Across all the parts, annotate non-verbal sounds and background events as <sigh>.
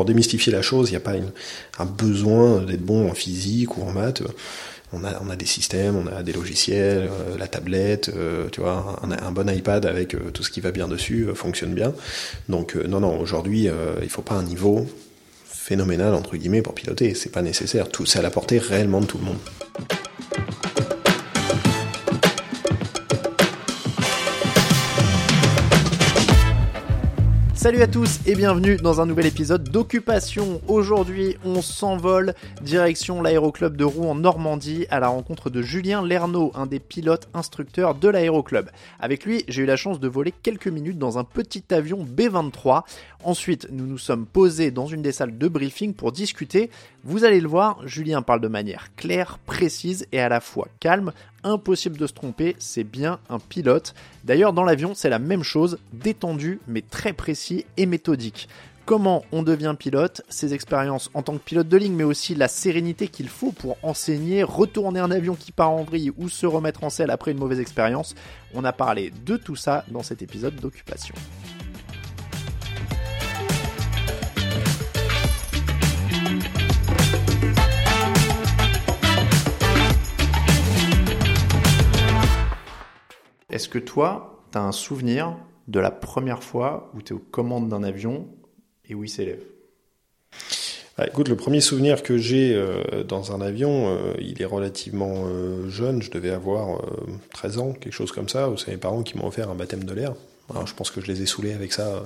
pour démystifier la chose, il n'y a pas un besoin d'être bon en physique ou en maths. On a, des systèmes, on a des logiciels, euh, la tablette, euh, tu vois, un, bon iPad avec euh, tout ce qui va bien dessus fonctionne bien. Donc non, non, aujourd'hui, il faut pas un niveau phénoménal entre guillemets pour piloter. C'est pas nécessaire. Tout, c'est à la portée réellement de tout le monde. Salut à tous et bienvenue dans un nouvel épisode d'Occupation. Aujourd'hui, on s'envole direction l'aéroclub de Rouen en Normandie à la rencontre de Julien Lernaud, un des pilotes instructeurs de l'aéroclub. Avec lui, j'ai eu la chance de voler quelques minutes dans un petit avion B23. Ensuite, nous nous sommes posés dans une des salles de briefing pour discuter. Vous allez le voir, Julien parle de manière claire, précise et à la fois calme, impossible de se tromper, c'est bien un pilote. D'ailleurs, dans l'avion, c'est la même chose, détendu, mais très précis et méthodique. Comment on devient pilote, ses expériences en tant que pilote de ligne, mais aussi la sérénité qu'il faut pour enseigner, retourner un avion qui part en vrille ou se remettre en selle après une mauvaise expérience. On a parlé de tout ça dans cet épisode d'occupation. Est-ce que toi, tu as un souvenir de la première fois où tu es aux commandes d'un avion et où il s'élève? Ah, Écoute, le premier souvenir que j'ai euh, dans un avion, euh, il est relativement euh, jeune. Je devais avoir 13 ans, quelque chose comme ça, où c'est mes parents qui m'ont offert un baptême de l'air. Je pense que je les ai saoulés avec ça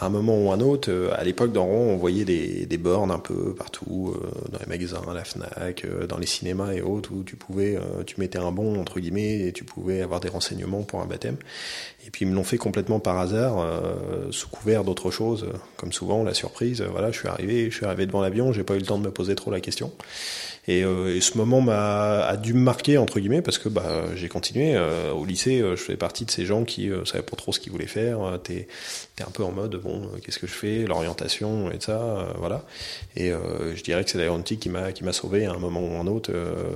à un moment ou un autre, euh, à l'époque dans Rouen, on voyait des, des, bornes un peu partout, euh, dans les magasins, à la Fnac, euh, dans les cinémas et autres, où tu pouvais, tu mettais un bon entre guillemets et tu pouvais avoir des renseignements pour un baptême. Et puis ils me l'ont fait complètement par hasard, sous couvert d'autre chose, comme souvent la surprise. Voilà, je suis arrivé, je suis arrivé devant l'avion, j'ai pas eu le temps de me poser trop la question. Et, ce moment m'a a dû me marquer entre guillemets parce que bah j'ai continué au lycée. Je faisais partie de ces gens qui savaient pas trop ce qu'ils voulaient faire. T'es es un peu en mode bon qu'est-ce que je fais, l'orientation et ça voilà. Et je dirais que c'est l'aéronautique qui m'a qui m'a sauvé à un moment ou un autre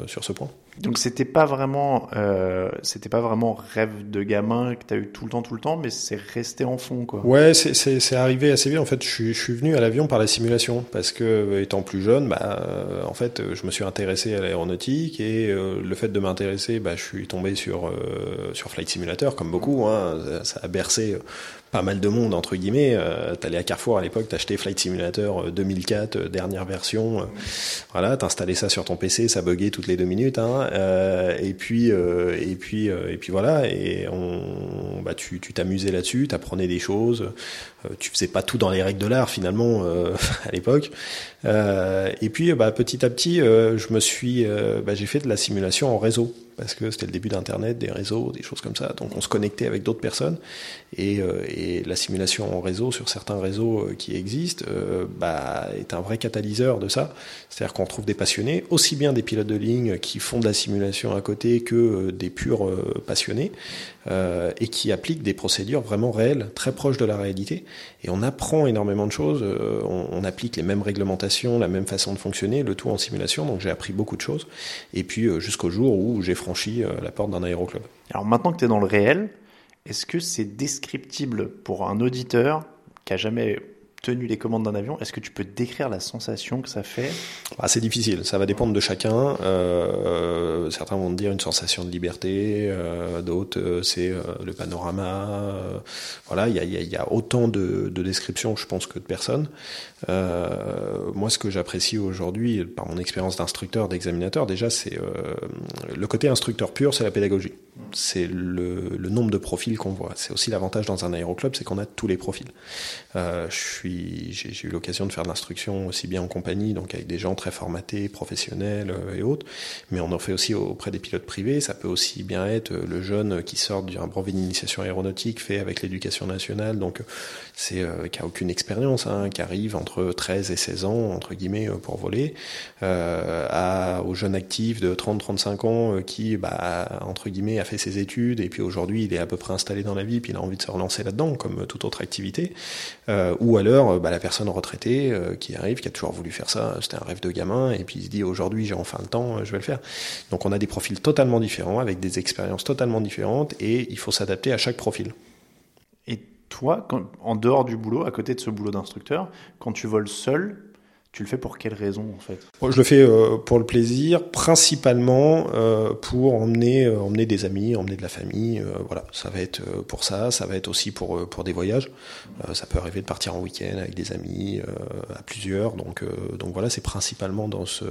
sur ce point. Donc c'était pas vraiment, euh, c'était pas vraiment rêve de gamin que t'as eu tout le temps, tout le temps, mais c'est resté en fond, quoi. Ouais, c'est arrivé assez vite. En fait, je suis, je suis venu à l'avion par la simulation parce que étant plus jeune, bah, euh, en fait, je me suis intéressé à l'aéronautique et euh, le fait de m'intéresser, bah, je suis tombé sur euh, sur Flight Simulator comme beaucoup. Hein, ça, a bercé pas mal de monde entre guillemets. Euh, t'allais à Carrefour à l'époque, t'achetais Flight Simulator 2004 dernière version. voilà, t'installais ça sur ton PC, ça buguait toutes les deux minutes. Hein, euh, et puis euh, et puis euh, et puis voilà et on bah tu tu t'amusais là-dessus, t'apprenais des choses, tu faisais pas tout dans les règles de l'art finalement <laughs> à l'époque. et puis bah petit à petit, je me suis bah, j'ai fait de la simulation en réseau parce que c'était le début d'Internet, des réseaux, des choses comme ça. Donc on se connectait avec d'autres personnes et, euh, la simulation en réseau sur certains réseaux euh, qui existent euh, bah, est un vrai catalyseur de ça. C'est-à-dire qu'on trouve des passionnés, aussi bien des pilotes de ligne qui font de la simulation à côté que des purs passionnés et qui appliquent des procédures vraiment réelles, très proches de la réalité. Et on apprend énormément de choses. On, on, applique les mêmes réglementations, la même façon de fonctionner, le tout en simulation. Donc j'ai appris beaucoup de choses. Et puis jusqu'au jour où j'ai franchi la porte d'un aéroclub. Alors maintenant que tu es dans le réel, est-ce que c'est descriptible pour un auditeur qui a jamais tenu les commandes d'un avion, est-ce que tu peux décrire la sensation que ça fait? Ah, C'est difficile, ça va dépendre de chacun. Euh, certains vont te dire une sensation de liberté, euh, d'autres euh, c'est euh, le panorama. Euh, voilà, il y a, y a, autant de, de, descriptions, je pense, que de personnes. Euh, moi, ce que j'apprécie aujourd'hui, par mon expérience d'instructeur, d'examinateur, déjà, c'est le côté instructeur pur, c'est la pédagogie. C'est le, nombre de profils qu'on voit. C'est aussi l'avantage dans un aéroclub, c'est qu'on a tous les profils. suis j'ai eu l'occasion de faire de l'instruction aussi bien en compagnie, donc avec des gens très formatés, professionnels euh, et autres, mais on en fait aussi auprès des pilotes privés. Ça peut aussi bien être euh, le jeune qui sort d'un brevet d'initiation aéronautique fait avec l'éducation nationale, donc c'est euh, qui a aucune expérience, hein, qui arrive entre 13 et 16 ans entre guillemets pour voler, euh, aux jeunes actifs de 30-35 ans qui bah, entre guillemets fait ses études et puis aujourd'hui il est à peu près installé dans la vie puis il a envie de se relancer là-dedans comme toute autre activité, euh, ou alors euh, bah, la personne retraitée euh, qui arrive, qui a toujours voulu faire ça, c'était un rêve de gamin, et puis il se dit aujourd'hui j'ai enfin le temps, je vais le faire. Donc on a des profils totalement différents, avec des expériences totalement différentes, et il faut s'adapter à chaque profil. Et toi, en dehors du boulot, à côté de ce boulot d'instructeur, quand tu voles seul, tu le fais pour quelle raison en fait? Je le fais euh, pour le plaisir, principalement euh, pour emmener, euh, emmener des amis, emmener de la famille. voilà, ça va être pour ça, ça va être aussi pour pour des voyages. ça peut arriver de partir en week-end avec des amis à plusieurs. Donc donc voilà, c'est principalement dans ce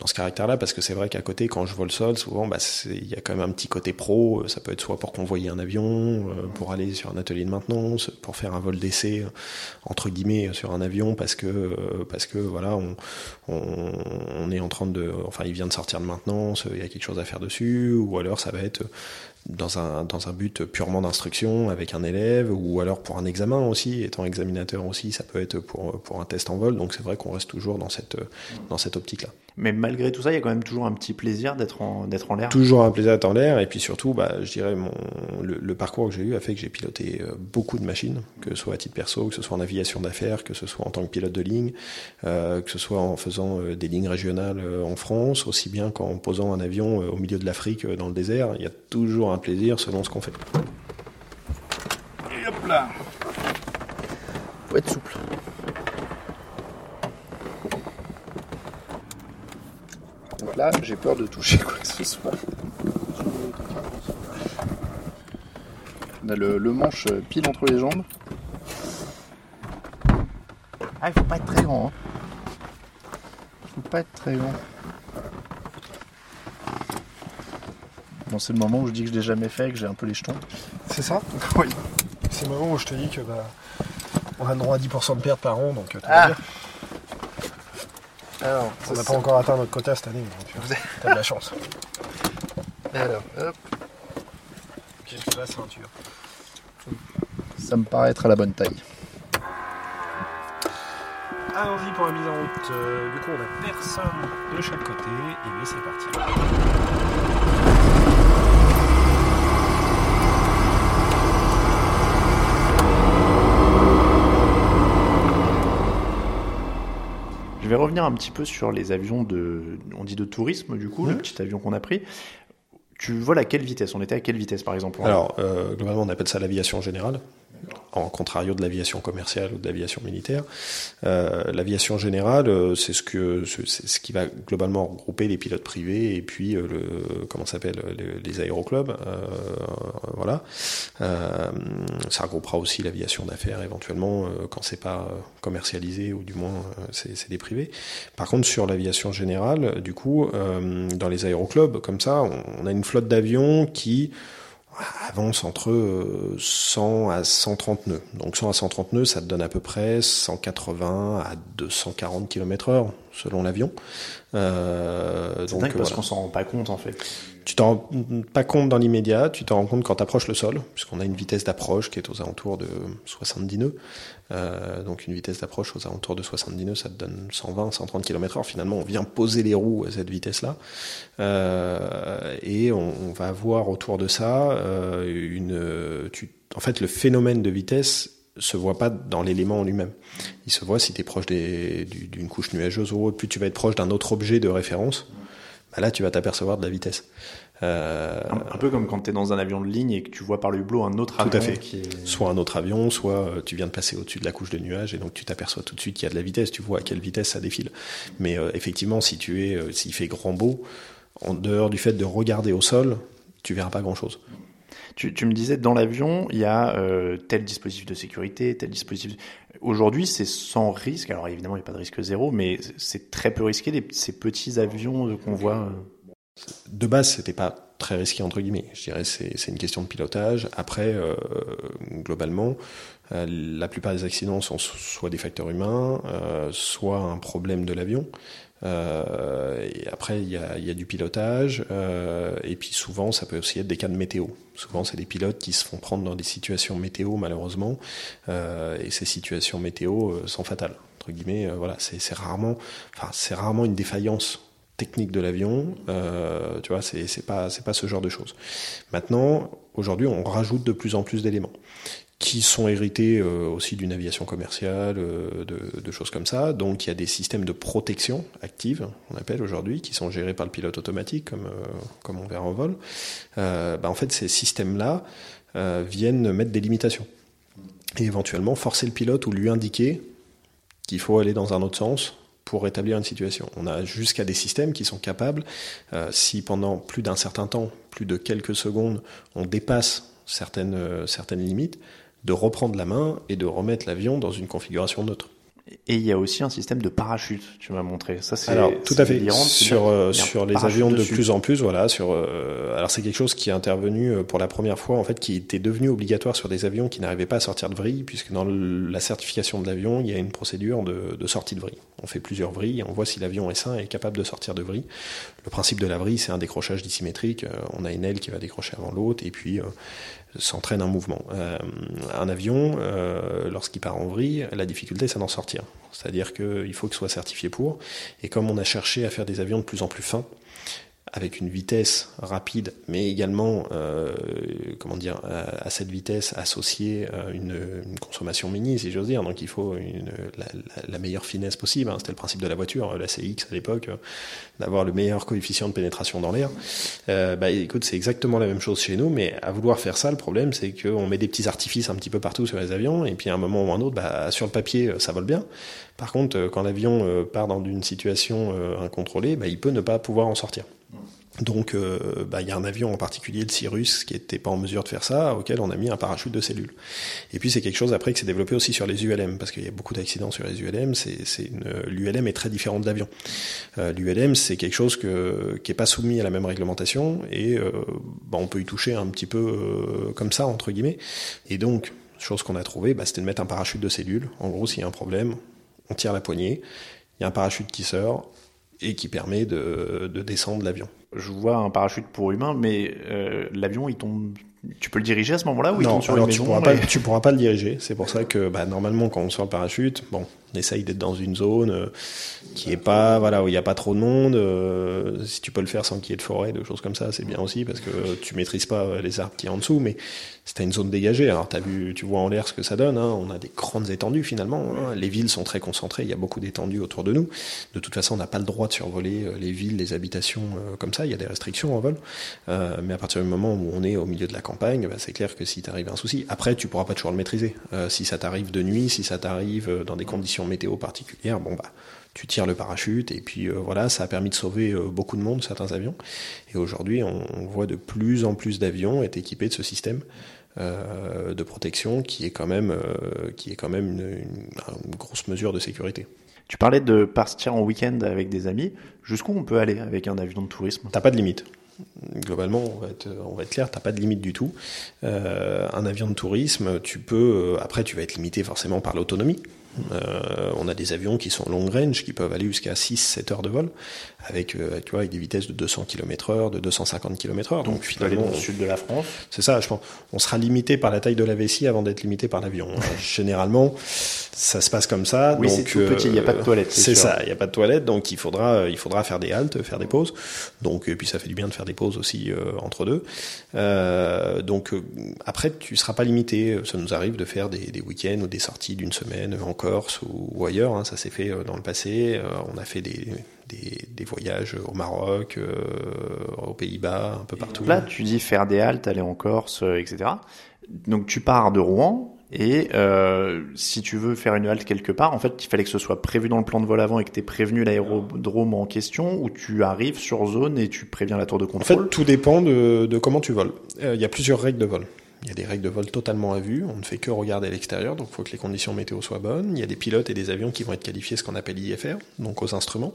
dans ce caractère-là parce que c'est vrai qu'à côté, quand je vole seul, souvent, bah, il y a quand même un petit côté pro. Ça peut être soit pour convoyer un avion, pour aller sur un atelier de maintenance, pour faire un vol d'essai entre guillemets sur un avion parce que parce que voilà, on, est en train de, enfin, il vient de sortir de maintenance, il y a quelque chose à faire dessus, ou alors ça va être dans un, but purement d'instruction avec un élève, ou alors pour un examen aussi, étant examinateur aussi, ça peut être pour, pour un test en vol, donc c'est vrai qu'on reste toujours dans cette, dans cette optique-là. Mais malgré tout ça, il y a quand même toujours un petit plaisir d'être en, d'être en l'air. Toujours un plaisir d'être en l'air, et puis surtout, bah, je dirais, mon, le, parcours que j'ai eu a fait que j'ai piloté euh, beaucoup de machines, que ce soit à titre perso, que ce soit en aviation d'affaires, que ce soit en tant que pilote de ligne, euh, que ce soit en faisant euh, des lignes régionales en France, aussi bien qu'en posant un avion au milieu de l'Afrique dans le désert. Il y a toujours un plaisir selon ce qu'on fait. Et hop là Faut être souple. Là, j'ai peur de toucher quoi que ce soit. On a le, manche pile entre les jambes. Ah, il faut pas être très grand. Hein. Faut pas être très grand. Bon, c'est le moment où je dis que je l'ai jamais fait, que j'ai un peu les jetons. C'est ça? <laughs> Oui. C'est le moment où je te dis que bah, on a le droit à 10% de perte par an, donc euh, ah. Alors, on n'a pas encore atteint notre quota cette année, donc tu as de la chance. <laughs> Alors, hop. J'ai la ceinture? Ça me paraît être à la bonne taille. Allons-y pour la mise en route. Euh, du coup, on a personne de chaque côté, et c'est parti. Je vais revenir un petit peu sur les avions de, on dit de tourisme du coup, le petit avion qu'on a pris. Tu voles à quelle vitesse? On était à quelle vitesse par exemple Alors, euh, globalement, on appelle ça l'aviation générale en contrario de l'aviation commerciale ou de l'aviation militaire. Euh, l'aviation générale, euh, c'est ce que c'est ce qui va globalement regrouper les pilotes privés et puis euh, le comment s'appelle les, aéroclubs, euh, voilà. ça regroupera aussi l'aviation d'affaires éventuellement quand c'est pas commercialisé ou du moins c'est des privés. Par contre, sur l'aviation générale, du coup, dans les aéroclubs, comme ça, on a une flotte d'avions qui avance entre 100 à 130 nœuds. Donc 100 à 130 nœuds, ça te donne à peu près 180 à 240 km heure selon l'avion. Euh, c'est dingue parce qu'on s'en rend pas compte en fait. Tu t'en rends pas compte dans l'immédiat, tu t'en rends compte quand tu approches le sol, puisqu'on a une vitesse d'approche qui est aux alentours de 70 nœuds. Euh, donc une vitesse d'approche aux alentours de 70 nœuds, ça te donne 120, 130 km/h. Finalement, on vient poser les roues à cette vitesse-là, euh, et on, on, va avoir autour de ça une. Tu, en fait, le phénomène de vitesse se voit pas dans l'élément en lui-même. Il se voit si tu es proche d'une couche nuageuse ou autre, plus tu vas être proche d'un autre objet de référence, bah là tu vas t'apercevoir de la vitesse. Euh, un, peu comme quand tu es dans un avion de ligne et que tu vois par le hublot un autre avion. Tout à fait. Soit un autre avion, soit euh, tu viens de passer au-dessus de la couche de nuages et donc tu t'aperçois tout de suite qu'il y a de la vitesse, tu vois à quelle vitesse ça défile. Mais euh, effectivement, si tu es, s'il fait grand beau, en dehors du fait de regarder au sol, tu verras pas grand-chose. Tu, me disais, dans l'avion, il y a euh, tel dispositif de sécurité, tel dispositif... Aujourd'hui, c'est sans risque. Alors évidemment, il n'y a pas de risque zéro, mais c'est très peu risqué, ces petits avions qu'on voit. Euh. De base, c'était pas très risqué entre guillemets. Je dirais c'est une question de pilotage. Après, euh, globalement, la plupart des accidents sont soit des facteurs humains, soit un problème de l'avion. Euh, après, il y a, du pilotage, euh, et puis souvent, ça peut aussi être des cas de météo. Souvent, c'est des pilotes qui se font prendre dans des situations météo, malheureusement, euh, et ces situations météo sont fatales. Entre guillemets, voilà, c'est rarement, c'est rarement une défaillance technique de l'avion. tu vois, c'est pas, c'est pas ce genre de choses. Maintenant, aujourd'hui, on rajoute de plus en plus d'éléments qui sont hérités euh, aussi d'une aviation commerciale, euh, de, choses comme ça. Donc il y a des systèmes de protection active, on appelle aujourd'hui, qui sont gérés par le pilote automatique, comme, euh, comme on verra en vol. Bah, en fait, ces systèmes-là viennent mettre des limitations. et éventuellement forcer le pilote ou lui indiquer qu'il faut aller dans un autre sens pour rétablir une situation. On a jusqu'à des systèmes qui sont capables, si pendant plus d'un certain temps, plus de quelques secondes, on dépasse certaines, certaines limites, de reprendre la main et de remettre l'avion dans une configuration neutre. Et il y a aussi un système de parachute, tu m'as montré. Ça, c'est alors tout à fait sur euh, sur les avions de plus en plus, voilà. Sur euh, alors c'est quelque chose qui est intervenu euh, pour la première fois en fait, qui était devenu obligatoire sur des avions qui n'arrivaient pas à sortir de vrille, puisque dans la certification de l'avion, il y a une procédure de, de sortie de vrille. On fait plusieurs vrilles, on voit si l'avion est sain et est capable de sortir de vrille. Le principe de la vrille, c'est un décrochage dissymétrique. On a une aile qui va décrocher avant l'autre, et puis s'entraîne un mouvement. Euh, un avion, euh, lorsqu'il part en vrille, la difficulté, c'est d'en sortir. C'est-à-dire qu'il faut qu'il soit certifié pour. Et comme on a cherché à faire des avions de plus en plus fins, avec une vitesse rapide, mais également, euh, comment dire, à, cette vitesse associée une, une, consommation mini, si j'ose dire. Donc il faut une, la, la, meilleure finesse possible. Hein. C'était le principe de la voiture, la CX à l'époque, d'avoir le meilleur coefficient de pénétration dans l'air. Euh, bah écoute, c'est exactement la même chose chez nous, mais à vouloir faire ça, le problème c'est qu'on met des petits artifices un petit peu partout sur les avions, et puis à un moment ou un autre, bah, sur le papier, ça vole bien. Par contre, quand l'avion euh, part dans une situation euh, incontrôlée, bah, il peut ne pas pouvoir en sortir. Donc, euh, bah, il y a un avion en particulier, le Cyrus, qui n'était pas en mesure de faire ça, auquel on a mis un parachute de cellules. Et puis, c'est quelque chose après qui s'est développé aussi sur les ULM, parce qu'il y a beaucoup d'accidents sur les ULM. C'est, l'ULM est très différent de l'avion. Euh, L'ULM, c'est quelque chose que, qui est pas soumis à la même réglementation, et euh, bah, on peut y toucher un petit peu euh, comme ça, entre guillemets. Et donc, chose qu'on a trouvé, bah, c'était de mettre un parachute de cellules. En gros, s'il y a un problème, on tire la poignée, il y a un parachute qui sort, et qui permet de, de descendre l'avion je vois un parachute pour humain, mais euh, l'avion, il tombe. Tu peux le diriger à ce moment-là ou il tombe sur une maison tu pourras, pas, tu pourras pas le diriger. C'est pour ça que bah, normalement, quand on sort le parachute, bon, on essaye d'être dans une zone euh, qui est pas, voilà, où il n'y a pas trop de monde. Euh, si tu peux le faire sans qu'il y ait de forêt, de choses comme ça, c'est bien aussi parce que tu maîtrises pas les arbres qui en dessous, mais c'était une zone dégagée. Alors as vu, tu vois en l'air ce que ça donne. Hein. On a des grandes étendues finalement. Hein. Les villes sont très concentrées. Il y a beaucoup d'étendues autour de nous. De toute façon, on n'a pas le droit de survoler euh, les villes, les habitations euh, comme ça. Il y a des restrictions en vol. Euh, mais à partir du moment où on est au milieu de la campagne, bah, c'est clair que si t'arrive un souci, après tu pourras pas toujours le maîtriser. Euh, si ça t'arrive de nuit, si ça t'arrive dans des conditions météo particulières, bon bah tu tires le parachute et puis voilà, ça a permis de sauver beaucoup de monde, certains avions. Et aujourd'hui, on, on, voit de plus en plus d'avions être équipés de ce système. Euh, de protection qui est quand même, euh, qui est quand même une, une, grosse mesure de sécurité. Tu parlais de partir en week-end avec des amis. Jusqu'où on peut aller avec un avion de tourisme? T'as pas de limite. Globalement, on va être, on va être clair, t'as pas de limite du tout. Euh, un avion de tourisme, tu peux, après, tu vas être limité forcément par l'autonomie. Euh, on a des avions qui sont long range, qui peuvent aller jusqu'à 6-7 heures de vol, avec, euh, tu vois, avec des vitesses de 200 km heure, de 250 km heure. Donc, Donc finalement, dans le sud de la France. C'est ça, je pense. On sera limité par la taille de la vessie avant d'être limité par l'avion. <laughs> Généralement, ça se passe comme ça. Oui, c'est tout petit, il n'y a pas de toilette. C'est ça, il n'y a pas de toilette, donc il faudra, il faudra faire des haltes, faire des pauses. Donc, et puis ça fait du bien de faire des pauses aussi euh, entre deux. Euh, donc après, tu seras pas limité. Ça nous arrive de faire des, des week-ends ou des sorties d'une semaine encore Corse ou, ailleurs. Hein, ça s'est fait euh, dans le passé. Euh, on a fait des, des, des voyages au Maroc, euh, aux Pays-Bas, un peu partout. Là, tu dis faire des haltes, aller en Corse, etc. Donc tu pars de Rouen. Et euh, si tu veux faire une halte quelque part, en fait, il fallait que ce soit prévu dans le plan de vol avant et que tu aies prévenu l'aérodrome en question, ou tu arrives sur zone et tu préviens la tour de contrôle. En fait, tout dépend de, de comment tu voles. Il y a plusieurs règles de vol. Il y a des règles de vol totalement à vue, on ne fait que regarder à l'extérieur, donc il faut que les conditions météo soient bonnes. Il y a des pilotes et des avions qui vont être qualifiés ce qu'on appelle IFR, donc aux instruments.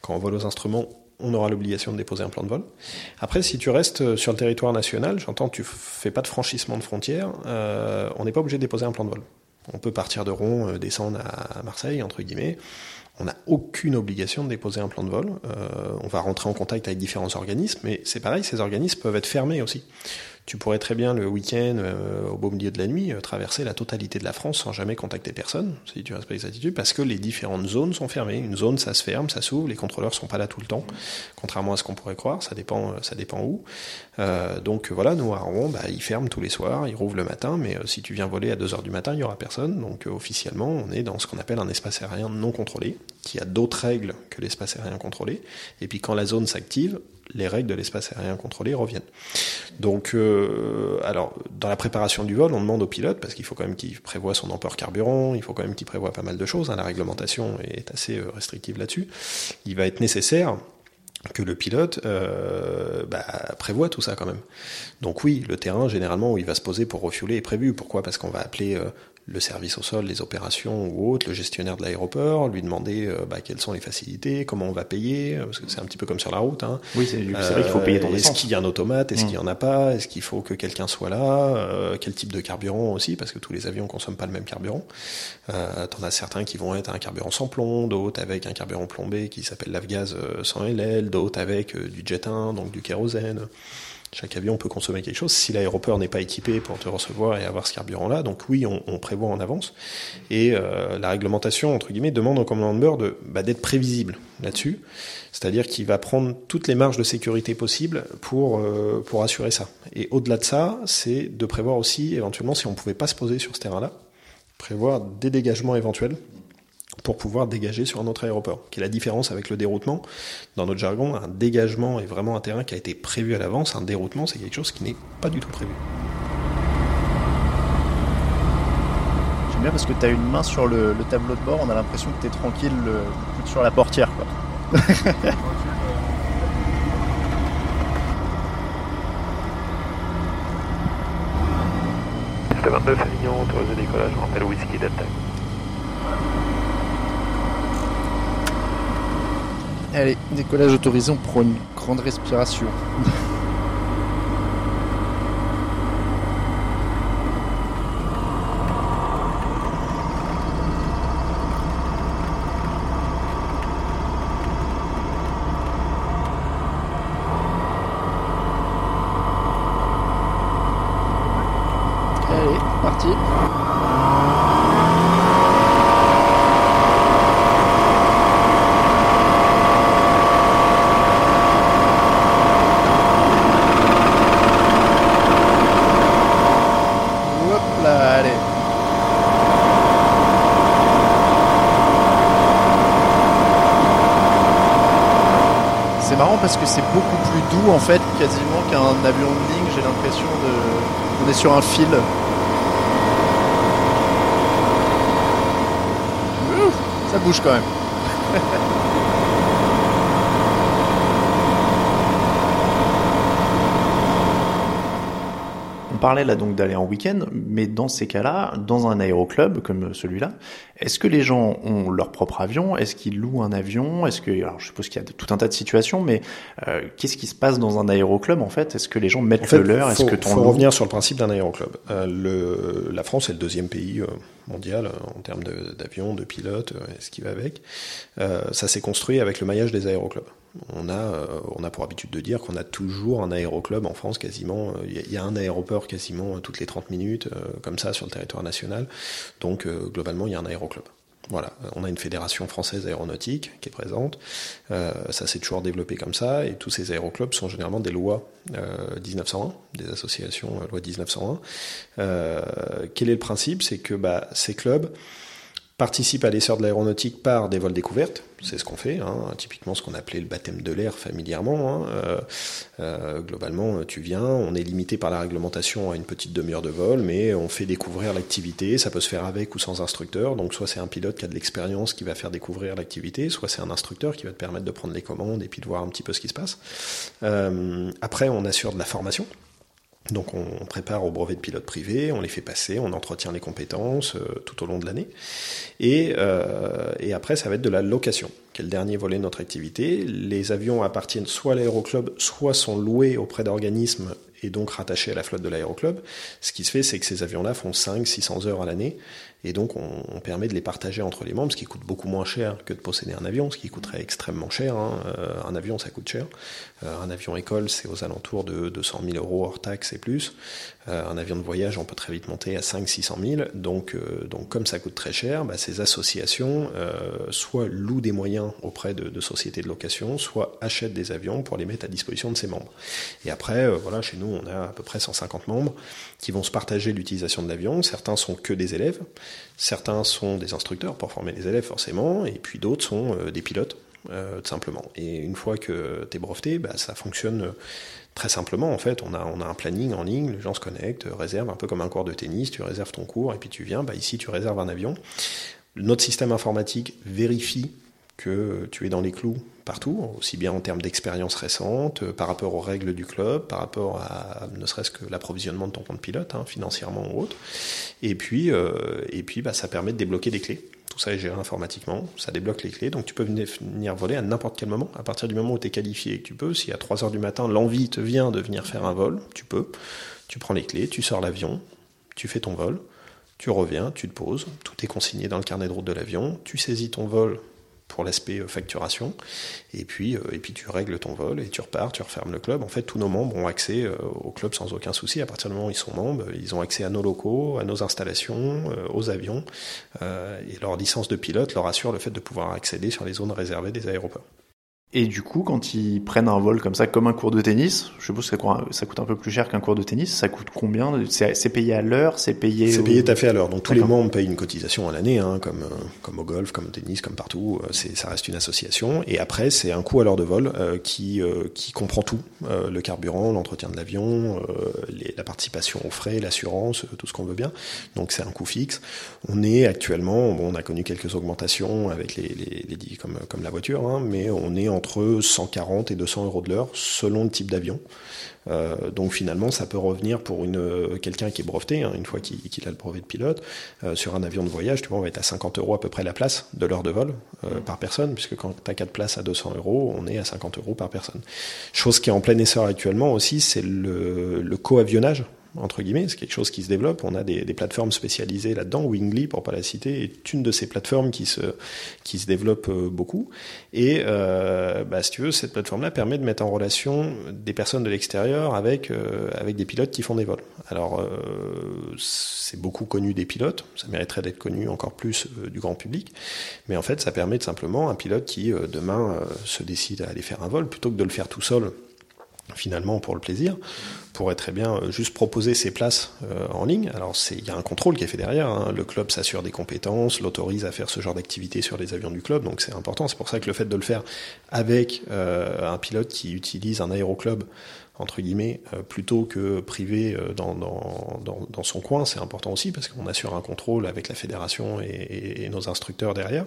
Quand on vole aux instruments, on aura l'obligation de déposer un plan de vol. Après, si tu restes sur le territoire national, j'entends tu fais pas de franchissement de frontières, euh, on n'est pas obligé de déposer un plan de vol. On peut partir de Rouen, euh, descendre à Marseille, entre guillemets. On n'a aucune obligation de déposer un plan de vol. Euh, on va rentrer en contact avec différents organismes, mais c'est pareil, ces organismes peuvent être fermés aussi tu pourrais très bien le week-end, euh, au beau milieu de la nuit, euh, traverser la totalité de la France sans jamais contacter personne, si tu respectes les attitudes, parce que les différentes zones sont fermées. Une zone, ça se ferme, ça s'ouvre, les contrôleurs sont pas là tout le temps, contrairement à ce qu'on pourrait croire, ça dépend, euh, ça dépend où. Donc voilà, nous à Rouen, bah, ils ferment tous les soirs, ils rouvrent le matin, mais si tu viens voler à 2 heures du matin, il y aura personne. Donc officiellement, on est dans ce qu'on appelle un espace aérien non contrôlé, qu'il y a d'autres règles que l'espace aérien contrôlé. Et puis quand la zone s'active, les règles de l'espace aérien contrôlé reviennent. Donc, euh, alors, dans la préparation du vol, on demande au pilote, parce qu'il faut quand même qu'il prévoit son ampleur carburant, il faut quand même qu'il prévoit pas mal de choses, hein, la réglementation est assez euh, restrictive là-dessus, il va être nécessaire que le pilote euh, bah, prévoit tout ça quand même. Donc oui, le terrain généralement où il va se poser pour refueler est prévu. Pourquoi? Parce qu'on va appeler euh, le service au sol, les opérations ou autres, le gestionnaire de l'aéroport, lui demander euh, bah, quelles sont les facilités, comment on va payer, euh, parce que c'est un petit peu comme sur la route. Hein. Oui, c'est vrai qu'il faut payer ton Est-ce qu'il y a un automate Est-ce Mm. qu'il y en a pas Est-ce qu'il faut que quelqu'un soit là Euh, Quel type de carburant aussi Parce que tous les avions consomment pas le même carburant. Euh, T'en as certains qui vont être un carburant sans plomb, d'autres avec un carburant plombé qui s'appelle l'avgaz euh, sans LL, d'autres avec euh, du jet 1, donc du kérosène. Chaque avion peut consommer quelque chose si l'aéroport n'est pas équipé pour te recevoir et avoir ce carburant-là. Donc oui, on, prévoit en avance. Et euh, la réglementation, entre guillemets, demande au commandant de bord bah, d'être prévisible là-dessus. C'est-à-dire qu'il va prendre toutes les marges de sécurité possibles pour, euh, pour assurer ça. Et au-delà de ça, c'est de prévoir aussi, éventuellement, si on ne pouvait pas se poser sur ce terrain-là, prévoir des dégagements éventuels pour pouvoir dégager sur un autre aéroport. Qui est la différence avec le déroutement. Dans notre jargon, un dégagement est vraiment un terrain qui a été prévu à l'avance. Un déroutement, c'est quelque chose qui n'est pas du tout prévu. J'aime bien parce que tu as une main sur le, le tableau de bord, on a l'impression que tu es tranquille le, sur la portière. Quoi. C'était 29 Avignon, autorisé décollage, on rappelle Whisky Delta. Allez, décollage autorisé, on prend une grande respiration. Allez, parti. Hop là, allez. C'est marrant parce que c'est beaucoup plus doux en fait quasiment qu'un avion de ligne, j'ai l'impression de. On est sur un fil. Ça bouge quand même. <laughs> parlait là donc d'aller en week-end, mais dans ces cas-là, dans un aéroclub comme celui-là, est-ce que les gens ont leur propre avion? Est-ce qu'ils louent un avion? Est-ce que, alors je suppose qu'il y a tout un tas de situations, mais euh, qu'est-ce qui se passe dans un aéroclub en fait? Est-ce que les gens mettent En fait, le leur Est-ce que t'en faut revenir sur le principe d'un aéroclub. Euh, le, la France est le deuxième pays euh, mondial termes de- d'avions, de, pilotes, euh, ce qui va avec. Euh, ça s'est construit avec le maillage des aéroclubs. On a, euh, on a pour habitude de dire qu'on a toujours un aéroclub en France quasiment. Il y, a- un aéroport quasiment toutes les 30 minutes, comme ça, sur le territoire national. Donc, globalement, il y a un aéroclub. Voilà, on a une fédération française aéronautique qui est présente. Euh, ça s'est toujours développé comme ça, et tous ces aéroclubs sont généralement des lois euh, 1901, des associations euh, loi 1901. Euh, quel est le principe? C'est que bah, ces clubs participent à l'essor de l'aéronautique par des vols découvertes. C'est ce qu'on fait, hein, typiquement ce qu'on appelait le baptême de l'air familièrement. hein. Euh, euh, globalement, tu viens, on est limité par la réglementation à une petite demi-heure de vol, mais on fait découvrir l'activité. Ça peut se faire avec ou sans instructeur. Donc, soit c'est un pilote qui a de l'expérience qui va faire découvrir l'activité, soit c'est un instructeur qui va te permettre de prendre les commandes et puis de voir un petit peu ce qui se passe. Euh, après, on assure de la formation. Donc on prépare au brevet de pilote privé, on les fait passer, on entretient les compétences euh, tout au long de l'année. Et, euh, et après, ça va être de la location, qui est le dernier volet de notre activité. Les avions appartiennent soit à l'aéroclub, soit sont loués auprès d'organismes et donc rattachés à la flotte de l'aéroclub. Ce qui se fait, c'est que ces avions-là font 500-600 heures à l'année. Et donc, on, permet de les partager entre les membres, ce qui coûte beaucoup moins cher que de posséder un avion, ce qui coûterait extrêmement cher. hein. Euh, un avion, ça coûte cher. Euh, un avion école, c'est aux alentours de 200 000 euros hors taxes et plus. Euh, un avion de voyage, on peut très vite monter à 500-600 000. Donc, euh, donc, comme ça coûte très cher, bah, ces associations euh, soit louent des moyens auprès de, de sociétés de location, soit achètent des avions pour les mettre à disposition de ses membres. Et après, voilà, chez nous, nous, on a à peu près 150 membres qui vont se partager l'utilisation de l'avion. Certains sont que des élèves, certains sont des instructeurs pour former les élèves forcément, et puis d'autres sont des pilotes, tout simplement. Et une fois que tu es breveté, bah, ça fonctionne très simplement. En fait, on a, on a un planning en ligne, les gens se connectent, réservent un peu comme un cours de tennis, tu réserves ton cours et puis tu viens. Bah, ici, tu réserves un avion. Notre système informatique vérifie que tu es dans les clous partout, aussi bien en termes d'expérience récente, euh, par rapport aux règles du club, par rapport à ne serait-ce que l'approvisionnement de ton compte pilote, hein, financièrement ou autre. Et puis, euh, et puis bah, ça permet de débloquer des clés. Tout ça est géré informatiquement, ça débloque les clés, donc tu peux venir voler à n'importe quel moment. À partir du moment où tu es qualifié et que tu peux, si à 3 heures du matin l'envie te vient de venir faire un vol, tu peux. Tu prends les clés, tu sors l'avion, tu fais ton vol, tu reviens, tu te poses, tout est consigné dans le carnet de route de l'avion, tu saisis ton vol pour l'aspect euh, facturation. Et puis, euh, et puis tu règles ton vol et tu repars, tu refermes le club. En fait, tous nos membres ont accès euh, au club sans aucun souci. À partir du moment où ils sont membres, ils ont accès à nos locaux, à nos installations, aux avions. et leur licence de pilote leur assure le fait de pouvoir accéder sur les zones réservées des aéroports. Et du coup, quand ils prennent un vol comme ça, comme un cours de tennis, je suppose que ça coûte un peu plus cher qu'un cours de tennis. Ça coûte combien C'est payé à l'heure C'est payé C'est payé tout à fait à l'heure. Donc tous les membres payent une cotisation à l'année, hein, comme euh, comme au golf, comme au tennis, comme partout. Euh, ça reste une association. Et après, c'est un coût à l'heure de vol euh, qui qui comprend tout le carburant, l'entretien de l'avion, la participation aux frais, l'assurance, tout ce qu'on veut bien. Donc c'est un coût fixe. On est actuellement, bon, on a connu quelques augmentations avec les les, les comme comme la voiture, hein, mais on est en entre 140 et 200 euros de l'heure selon le type d'avion. Euh, donc finalement, ça peut revenir pour une quelqu'un qui est breveté, hein, une fois qu'il a le brevet de pilote, euh, sur un avion de voyage, tu vois, on va être à 50 euros à peu près la place de l'heure de vol euh, par personne, puisque quand tu as 4 places à 200 euros, on est à 50 euros par personne. Chose qui est en plein essor actuellement aussi, c'est le, le co-avionnage entre guillemets, c'est quelque chose qui se développe. On a des, plateformes spécialisées là-dedans. Wingly, pour pas la citer, est une de ces plateformes qui se qui se développe euh, beaucoup. Et euh, bah, si tu veux, cette plateforme-là permet de mettre en relation des personnes de l'extérieur avec euh, avec des pilotes qui font des vols. Alors c'est beaucoup connu des pilotes, ça mériterait d'être connu encore plus du grand public. Mais en fait, ça permet de simplement un pilote qui demain se décide à aller faire un vol plutôt que de le faire tout seul finalement pour le plaisir, pourrait très bien euh, juste proposer ses places euh, en ligne. Alors il y a un contrôle qui est fait derrière. Hein. Le club s'assure des compétences, l'autorise à faire ce genre d'activité sur les avions du club, donc c'est important. C'est pour ça que le fait de le faire avec euh, un pilote qui utilise un aéroclub entre guillemets, plutôt que privé dans, dans, dans, son coin, c'est important aussi parce qu'on assure un contrôle avec la fédération et, nos instructeurs derrière.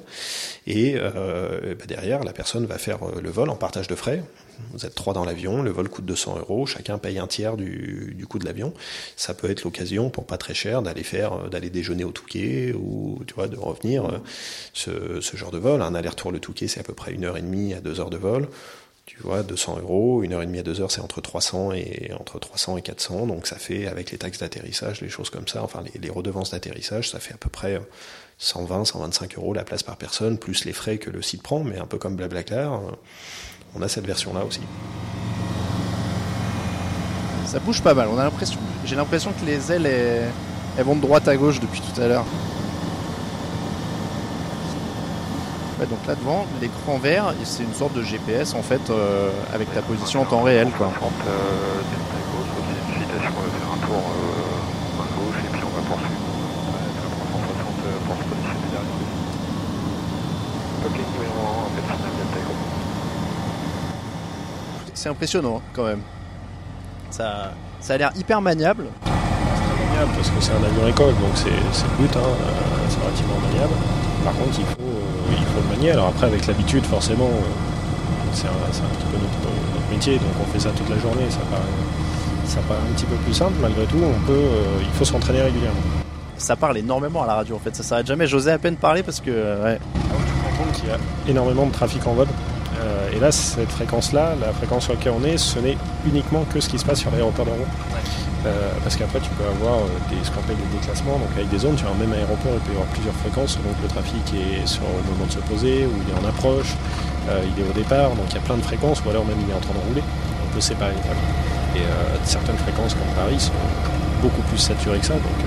Et bah, derrière, la personne va faire le vol en partage de frais. Vous êtes trois dans l'avion, le vol coûte 200 euros, chacun paye un tiers du, du coût de l'avion. Ça peut être l'occasion, pour pas très cher, d'aller faire, euh, d'aller déjeuner au Touquet ou tu vois, de revenir euh, ce, ce genre de vol. Un aller-retour le Touquet, c'est à peu près une heure et demie à deux heures de vol. Tu vois, 200 euros, une heure et demie à deux heures, c'est entre 300 et entre 300 et 400. Donc ça fait, avec les taxes d'atterrissage, les choses comme ça, enfin les, redevances d'atterrissage, ça fait à peu près 120, 125 euros la place par personne, plus les frais que le site prend, mais un peu comme Blablacar on a cette version-là aussi. Ça bouge pas mal. On a l'impression, j'ai l'impression que les ailes, elles, vont de droite à gauche depuis tout à l'heure. Donc là devant, l'écran vert, c'est une sorte de GPS en fait euh, avec ta position en temps réel quoi. On euh, une vitesse, on va faire un tour euh, à gauche et puis on va poursuivre. On va 360 pour se positionner derrière. Ok, numéro 1, en fait, final de c'est impressionnant hein, quand même. Ça, ça a l'air hyper maniable. C'est maniable parce que c'est un avion école, donc c'est le but, hein, euh, c'est relativement maniable. Par contre, il faut, euh, il faut Alors après, avec l'habitude, forcément, euh, c'est un, petit peu notre, métier, donc on fait ça toute la journée. Ça paraît, ça paraît un petit peu plus simple, malgré tout, on peut, il faut s'entraîner régulièrement. Ça parle énormément à la radio en fait, ça s'arrête jamais. J'osais à peine parler parce que. Ouais. Ah rends compte qu'il y a énormément de trafic en vol. Euh, et là, cette fréquence-là, la fréquence sur laquelle on est, ce n'est uniquement que ce qui se passe sur l'aéroport de Rouen. Euh, parce qu'après, tu peux avoir euh, des, ce qu'on appelle des déclassements, donc avec des zones, sur un même aéroport, il peut y avoir plusieurs fréquences, donc le trafic est sur le moment de se poser, ou il est en approche, il est au départ, donc il y a plein de fréquences, ou alors même il est en train de rouler. On peut séparer les trafics. Et certaines fréquences, comme Paris, sont beaucoup plus saturées que ça, donc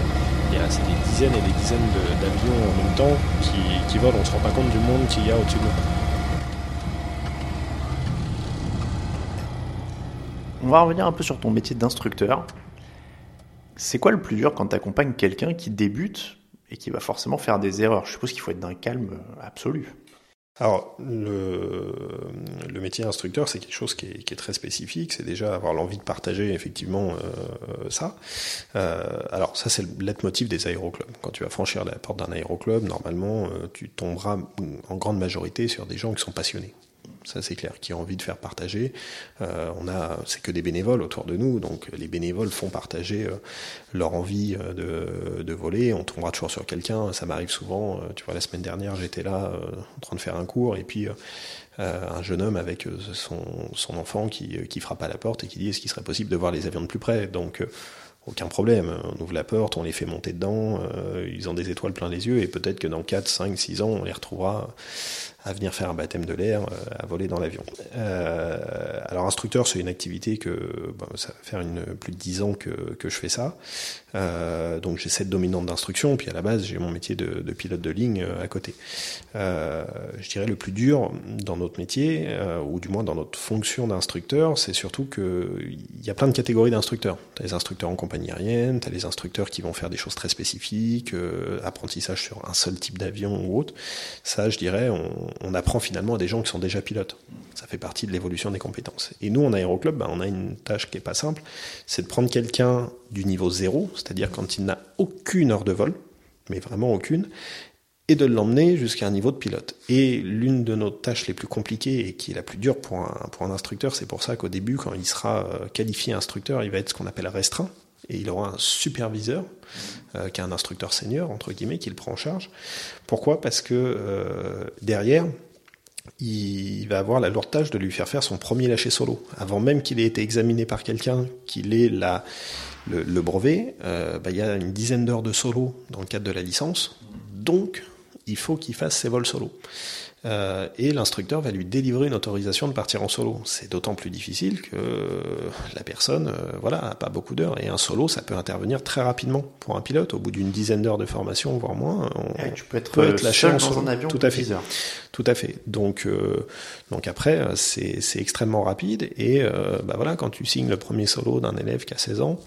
il y a des dizaines et des dizaines d'avions en même temps qui, qui volent, on ne se rend pas compte du monde qu'il y a au-dessus de nous. On va revenir un peu sur ton métier d'instructeur. C'est quoi le plus dur quand tu accompagnes quelqu'un qui débute et qui va forcément faire des erreurs? Je suppose qu'il faut être d'un calme absolu. Alors, le, métier instructeur, c'est quelque chose qui est, très spécifique. C'est déjà avoir l'envie de partager effectivement euh, ça. Euh, alors, ça, c'est le leitmotiv des aéroclubs. Quand tu vas franchir la porte d'un aéroclub, normalement, euh, tu tomberas en grande majorité sur des gens qui sont passionnés ça c'est clair, qui ont envie de faire partager. Euh, on a, c'est que des bénévoles autour de nous, donc les bénévoles font partager euh, leur envie euh, de, de, voler. On tombera toujours sur quelqu'un, ça m'arrive souvent. Euh, tu vois, la semaine dernière, j'étais là en train de faire un cours et puis un jeune homme avec son, son enfant qui, qui frappe à la porte et qui dit est-ce qu'il serait possible de voir les avions de plus près? Donc aucun problème. On ouvre la porte, on les fait monter dedans, euh, ils ont des étoiles plein les yeux, et peut-être que dans 4, 5, 6 ans, on les retrouvera à venir faire un baptême de l'air, euh, à voler dans l'avion. Euh, alors instructeur, c'est une activité que ça va faire une, plus de 10 ans que, que je fais ça. Euh, donc j'ai cette dominante d'instruction, puis à la base j'ai mon métier de, pilote de ligne à côté. Je dirais le plus dur dans notre métier, ou du moins dans notre fonction d'instructeur, c'est surtout qu'il y a plein de catégories d'instructeurs. Tu as les instructeurs en compagnie aérienne, tu as les instructeurs qui vont faire des choses très spécifiques, apprentissage sur un seul type d'avion ou autre. Ça, je dirais, on, on, apprend finalement à des gens qui sont déjà pilotes. Ça fait partie de l'évolution des compétences. Et nous, en aéroclub, ben, on a une tâche qui est pas simple, c'est de prendre quelqu'un du niveau zéro, c'est-à-dire quand il n'a aucune heure de vol, mais vraiment aucune, et de l'emmener jusqu'à un niveau de pilote. Et l'une de nos tâches les plus compliquées et qui est la plus dure pour un, pour un instructeur, c'est pour ça qu'au début, quand il sera euh, qualifié instructeur, il va être ce qu'on appelle restreint, et il aura un superviseur, euh, qui est un instructeur senior, entre guillemets, qui le prend en charge. Pourquoi? Parce que euh, derrière, il va avoir la lourde tâche de lui faire faire son premier lâcher solo. Avant même qu'il ait été examiné par quelqu'un, qu'il ait la, le, brevet, euh, bah, il y a une dizaine d'heures de solo dans le cadre de la licence. Donc, il faut qu'il fasse ses vols solo. Euh, et l'instructeur va lui délivrer une autorisation de partir en solo. C'est d'autant plus difficile que la personne, euh, voilà, a pas beaucoup d'heures. Et un solo, ça peut intervenir très rapidement pour un pilote. Au bout d'une dizaine d'heures de formation, voire moins, on ouais, tu peux être, peut être lâché en solo. Dans un avion tout à fait. Tout à fait. Donc, euh, donc après, c'est extrêmement rapide. Et euh, bah voilà, quand tu signes le premier solo d'un élève qui a 16 ans,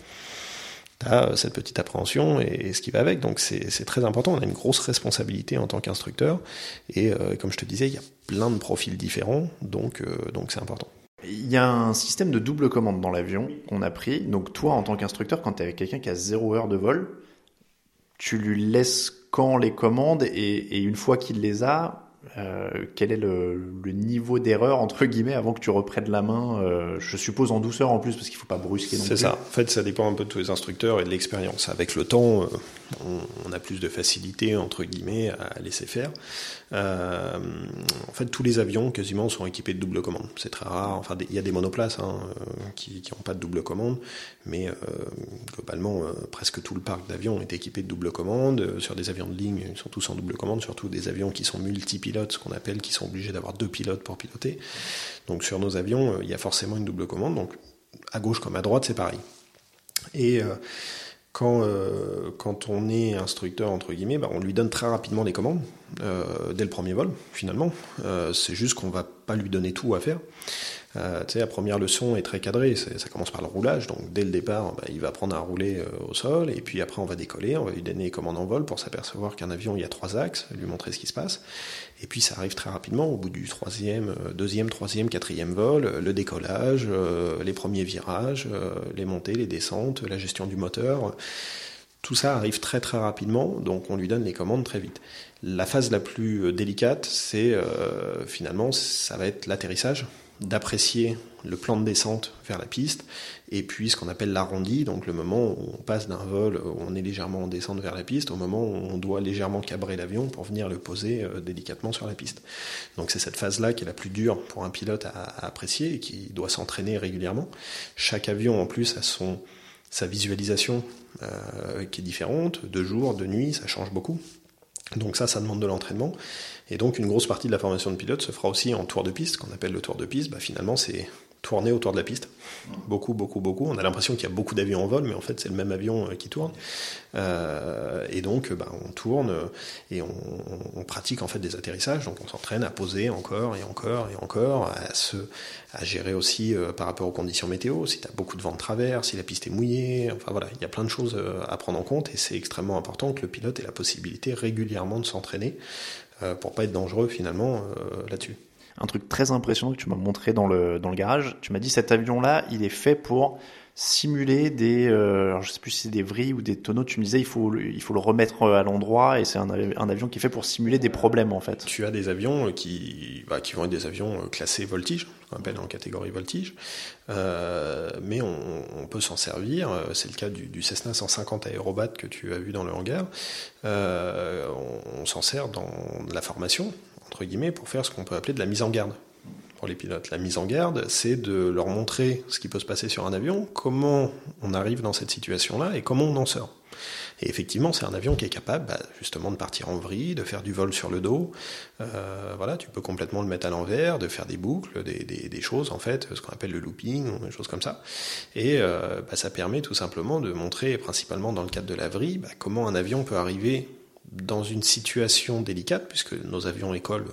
tu as cette petite appréhension et, et, ce qui va avec. Donc c'est très important. On a une grosse responsabilité en tant qu'instructeur. Et euh, comme je te disais, il y a plein de profils différents, donc euh, donc c'est important. Il y a un système de double commande dans l'avion qu'on a pris. Donc toi, en tant qu'instructeur, quand tu es avec quelqu'un qui a zéro heure de vol, tu lui laisses quand les commandes et, et une fois qu'il les a, euh, quel est le, le niveau d'erreur entre guillemets avant que tu reprennes la main euh, Je suppose en douceur en plus parce qu'il faut pas brusquer. C'est ça. En fait, ça dépend un peu de tous les instructeurs et de l'expérience. Avec le temps, euh, on, on, a plus de facilité entre guillemets à laisser faire. Euh, en fait, tous les avions quasiment sont équipés de double commande. C'est très rare. Enfin, il y a des monoplaces hein, qui n'ont pas de double commande, mais globalement, presque tout le parc d'avions est équipé de double commande. Sur des avions de ligne, ils sont tous en double commande, surtout des avions qui sont multipilotes ce qu'on appelle, qui sont obligés d'avoir deux pilotes pour piloter. Donc sur nos avions, euh, il y a forcément une double commande. Donc à gauche comme à droite, c'est pareil. Et euh, quand, euh, quand on est instructeur, entre guillemets, bah, on lui donne très rapidement les commandes, euh, dès le premier vol, finalement. Euh, c'est juste qu'on va pas lui donner tout à faire. Euh, la première leçon est très cadrée, ça commence par le roulage, donc dès le départ, bah, il va apprendre à rouler au sol, et puis après on va décoller, on va lui donner les commandes en vol pour s'apercevoir qu'un avion, il y a trois axes, lui montrer ce qui se passe, et puis ça arrive très rapidement, au bout du troisième, deuxième, troisième, quatrième vol, le décollage, les premiers virages, les montées, les descentes, la gestion du moteur, tout ça arrive très très rapidement, donc on lui donne les commandes très vite. La phase la plus délicate, c'est euh, finalement, ça va être l'atterrissage, d'apprécier le plan de descente vers la piste, et puis ce qu'on appelle l'arrondi, donc le moment où on passe d'un vol où on est légèrement en descente vers la piste, au moment où on doit légèrement cabrer l'avion pour venir le poser euh, délicatement sur la piste. Donc c'est cette phase-là qui est la plus dure pour un pilote à, apprécier et qui doit s'entraîner régulièrement. Chaque avion en plus a son sa visualisation euh, qui est différente, de jour, de nuit, ça change beaucoup. Donc ça, ça demande de l'entraînement. Et donc une grosse partie de la formation de pilote se fera aussi en tour de piste, qu'on appelle le tour de piste. Bah, finalement, c'est tourner autour de la piste. Beaucoup, beaucoup, beaucoup. On a l'impression qu'il y a beaucoup d'avions en vol, mais en fait, c'est le même avion euh, qui tourne. Euh, et donc, bah, on tourne et on, pratique en fait des atterrissages. Donc, on s'entraîne à poser encore et encore et encore, à, se, à gérer aussi euh, par rapport aux conditions météo. Si tu as beaucoup de vent de travers, si la piste est mouillée, enfin voilà, il y a plein de choses euh, à prendre en compte et c'est extrêmement important que le pilote ait la possibilité régulièrement de s'entraîner euh, pour pas être dangereux finalement là-dessus un truc très impressionnant que tu m'as montré dans le, dans le garage. Tu m'as dit cet avion-là, il est fait pour simuler des, euh, alors je sais plus si c'est des vrilles ou des tonneaux. Tu me disais il faut il faut le remettre à l'endroit et c'est un, un, avion qui est fait pour simuler des problèmes en fait. Tu as des avions qui bah, qui vont être des avions classés voltige, qu'on appelle en catégorie voltige, euh, mais on, on peut s'en servir. C'est le cas du, du, Cessna 150 Aerobat que tu as vu dans le hangar. Euh, on, on s'en sert dans la formation entre guillemets pour faire ce qu'on peut appeler de la mise en garde pour les pilotes. La mise en garde, c'est de leur montrer ce qui peut se passer sur un avion, comment on arrive dans cette situation-là et comment on en sort. Et effectivement, c'est un avion qui est capable bah, justement de partir en vrille, de faire du vol sur le dos. Euh, voilà, tu peux complètement le mettre à l'envers, de faire des boucles, des, choses en fait, ce qu'on appelle le looping, des choses comme ça. Et euh, bah, ça permet tout simplement de montrer, principalement dans le cadre de la vrille, bah, comment un avion peut arriver dans une situation délicate, puisque nos avions écoles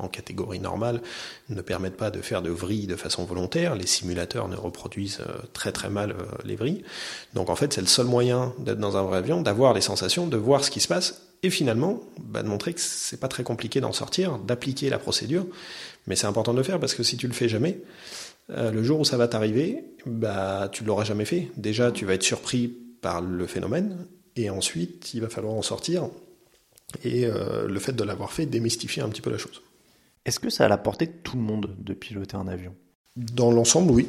en catégorie normale ne permettent pas de faire de vrilles de façon volontaire. Les simulateurs ne reproduisent euh, très très mal euh, les vrilles. Donc en fait, c'est le seul moyen d'être dans un vrai avion, d'avoir les sensations, de voir ce qui se passe et finalement bah, de montrer que c'est pas très compliqué d'en sortir, d'appliquer la procédure. Mais c'est important de le faire parce que si tu le fais jamais, euh, le jour où ça va t'arriver, bah tu l'auras jamais fait. Déjà, tu vas être surpris par le phénomène et ensuite, il va falloir en sortir. Et le fait de l'avoir fait démystifie un petit peu la chose. Est-ce que ça a la portée de tout le monde de piloter un avion? Dans l'ensemble, oui.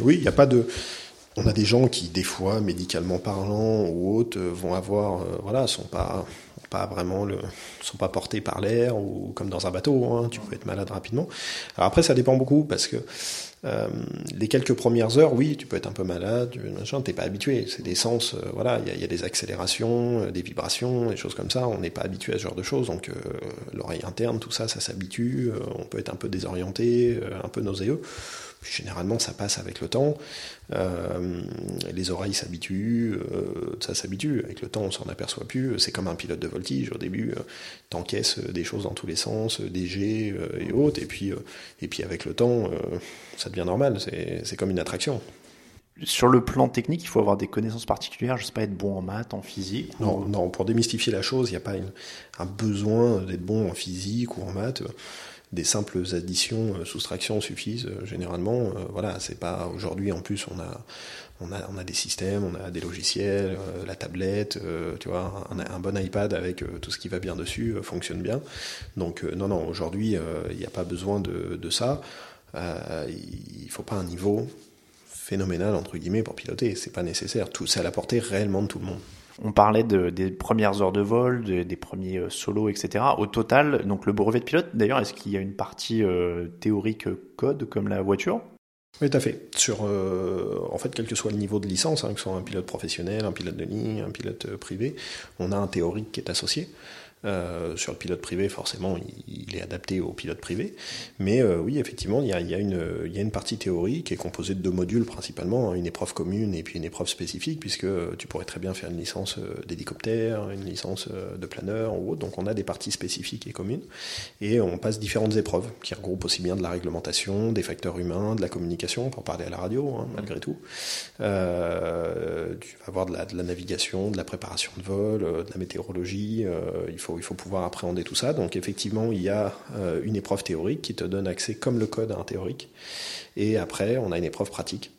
Oui, il n'y a pas de. On a des gens qui, des fois, médicalement parlant ou autres, vont avoir, euh, voilà, sont pas, pas vraiment le, sont pas portés par l'air ou comme dans un bateau. Hein, tu peux être malade rapidement. Alors après, ça dépend beaucoup parce que euh, les quelques premières heures, oui, tu peux être un peu malade, machin, t'es pas habitué. C'est des sens, euh, voilà, il y, a des accélérations, euh, des vibrations, des choses comme ça. On n'est pas habitué à ce genre de choses, donc l'oreille interne, tout ça, ça s'habitue. on peut être un peu désorienté, un peu nauséeux. Généralement, ça passe avec le temps. Euh, les oreilles s'habituent, euh, ça s'habitue. Avec le temps, on s'en aperçoit plus. C'est comme un pilote de voltige. Au début, euh, t'encaisses des choses dans tous les sens, des jets et autres. Et puis, et puis avec le temps, ça devient normal. C'est comme une attraction. Sur le plan technique, il faut avoir des connaissances particulières. Je sais pas être bon en maths, en physique. Non, non. Pour démystifier la chose, il n'y a pas un besoin d'être bon en physique ou en maths des simples additions, euh, soustractions suffisent euh, généralement. Euh, voilà, c'est pas aujourd'hui en plus on a on a des systèmes, on a des logiciels, la tablette, tu vois, un, bon iPad avec tout ce qui va bien dessus fonctionne bien. Donc non non, aujourd'hui il n'y a pas besoin de, ça. il faut pas un niveau phénoménal entre guillemets pour piloter, c'est pas nécessaire. Tout c'est à la portée réellement de tout le monde. On parlait de, des premières heures de vol, de, des premiers euh, solos, etc. Au total, donc le brevet de pilote, d'ailleurs, est-ce qu'il y a une partie euh, théorique code comme la voiture? Oui, tout à fait. Sur, euh, en fait, quel que soit le niveau de licence, hein, que ce soit un pilote professionnel, un pilote de ligne, un pilote privé, on a un théorique qui est associé. Euh, sur le pilote privé, forcément, il, est adapté au pilote privé. Mais euh, oui, effectivement, il y, a, une, partie théorique qui est composée de deux modules principalement, une épreuve commune et puis une épreuve spécifique, puisque tu pourrais très bien faire une licence euh, d'hélicoptère, une licence euh, de planeur ou autre. Donc on a des parties spécifiques et communes. Et on passe différentes épreuves qui regroupent aussi bien de la réglementation, des facteurs humains, de la communication, pour parler à la radio, hein, malgré tout. Euh, tu vas avoir de la, navigation, de la préparation de vol, de la météorologie. Il faut pouvoir appréhender tout ça. Donc effectivement, il y a euh, une épreuve théorique qui te donne accès comme le code à un théorique. Et après, on a une épreuve pratique